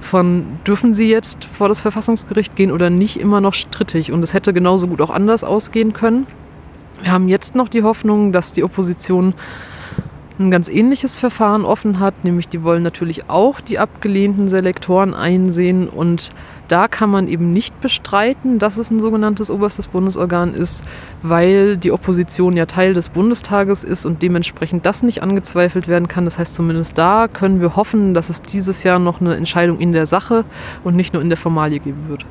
[SPEAKER 2] von, dürfen Sie jetzt vor das Verfassungsgericht gehen oder nicht, immer noch strittig. Und es hätte genauso gut auch anders ausgehen können. Wir haben jetzt noch die Hoffnung, dass die Opposition ein ganz ähnliches Verfahren offen hat, nämlich die wollen natürlich auch die abgelehnten Selektoren einsehen und da kann man eben nicht bestreiten, dass es ein sogenanntes oberstes Bundesorgan ist, weil die Opposition ja Teil des Bundestages ist und dementsprechend das nicht angezweifelt werden kann. Das heißt, zumindest da können wir hoffen, dass es dieses Jahr noch eine Entscheidung in der Sache und nicht nur in der Formalie geben wird.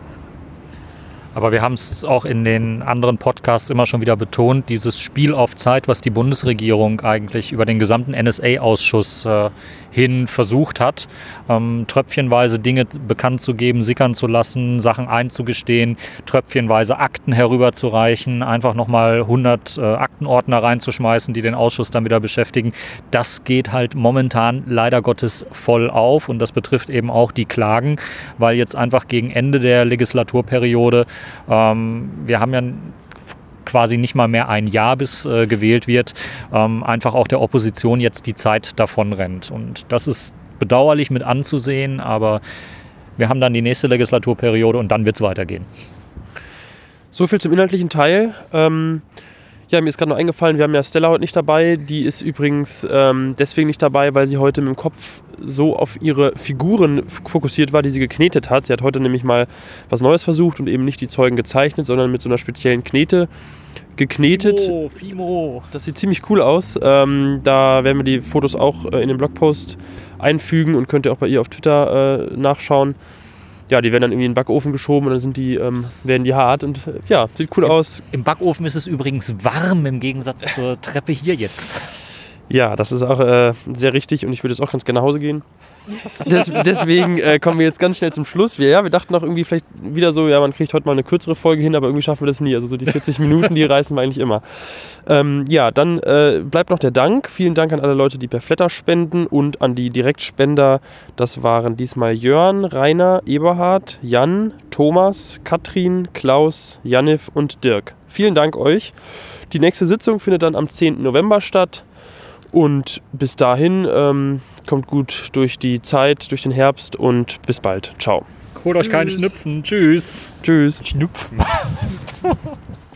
[SPEAKER 3] Aber wir haben es auch in den anderen Podcasts immer schon wieder betont, dieses Spiel auf Zeit, was die Bundesregierung eigentlich über den gesamten NSA-Ausschuss äh, hin versucht hat, ähm, tröpfchenweise Dinge bekannt zu geben, sickern zu lassen, Sachen einzugestehen, tröpfchenweise Akten herüberzureichen, einfach nochmal 100 äh, Aktenordner reinzuschmeißen, die den Ausschuss dann wieder beschäftigen. Das geht halt momentan leider Gottes voll auf und das betrifft eben auch die Klagen, weil jetzt einfach gegen Ende der Legislaturperiode, ähm, wir haben ja quasi nicht mal mehr ein Jahr bis äh, gewählt wird, ähm, einfach auch der Opposition jetzt die Zeit davon rennt. Und das ist bedauerlich mit anzusehen, aber wir haben dann die nächste Legislaturperiode und dann wird es weitergehen.
[SPEAKER 1] So viel zum inhaltlichen Teil. Ähm ja, mir ist gerade noch eingefallen, wir haben ja Stella heute nicht dabei. Die ist übrigens ähm, deswegen nicht dabei, weil sie heute mit dem Kopf so auf ihre Figuren fokussiert war, die sie geknetet hat. Sie hat heute nämlich mal was Neues versucht und eben nicht die Zeugen gezeichnet, sondern mit so einer speziellen Knete geknetet.
[SPEAKER 3] Fimo, Fimo.
[SPEAKER 1] Das sieht ziemlich cool aus. Ähm, da werden wir die Fotos auch äh, in den Blogpost einfügen und könnt ihr auch bei ihr auf Twitter äh, nachschauen ja, die werden dann irgendwie in den Backofen geschoben und dann sind die, ähm, werden die hart und äh, ja, sieht cool
[SPEAKER 3] Im,
[SPEAKER 1] aus.
[SPEAKER 3] Im Backofen ist es übrigens warm im Gegensatz zur Treppe hier jetzt.
[SPEAKER 1] Ja, das ist auch äh, sehr richtig und ich würde jetzt auch ganz gerne nach Hause gehen. Des, deswegen äh, kommen wir jetzt ganz schnell zum Schluss. Wir, ja, wir dachten auch irgendwie vielleicht wieder so, ja, man kriegt heute mal eine kürzere Folge hin, aber irgendwie schaffen wir das nie. Also so die (laughs) 40 Minuten, die reißen wir eigentlich immer. Ähm, ja, dann äh, bleibt noch der Dank. Vielen Dank an alle Leute, die per Flatter spenden und an die Direktspender. Das waren diesmal Jörn, Rainer, Eberhard, Jan, Thomas, Katrin, Klaus, Janif und Dirk. Vielen Dank euch. Die nächste Sitzung findet dann am 10. November statt. Und bis dahin ähm, kommt gut durch die Zeit, durch den Herbst und bis bald. Ciao.
[SPEAKER 3] Holt euch keinen Schnupfen. Tschüss.
[SPEAKER 1] Tschüss.
[SPEAKER 3] Schnupfen. (laughs)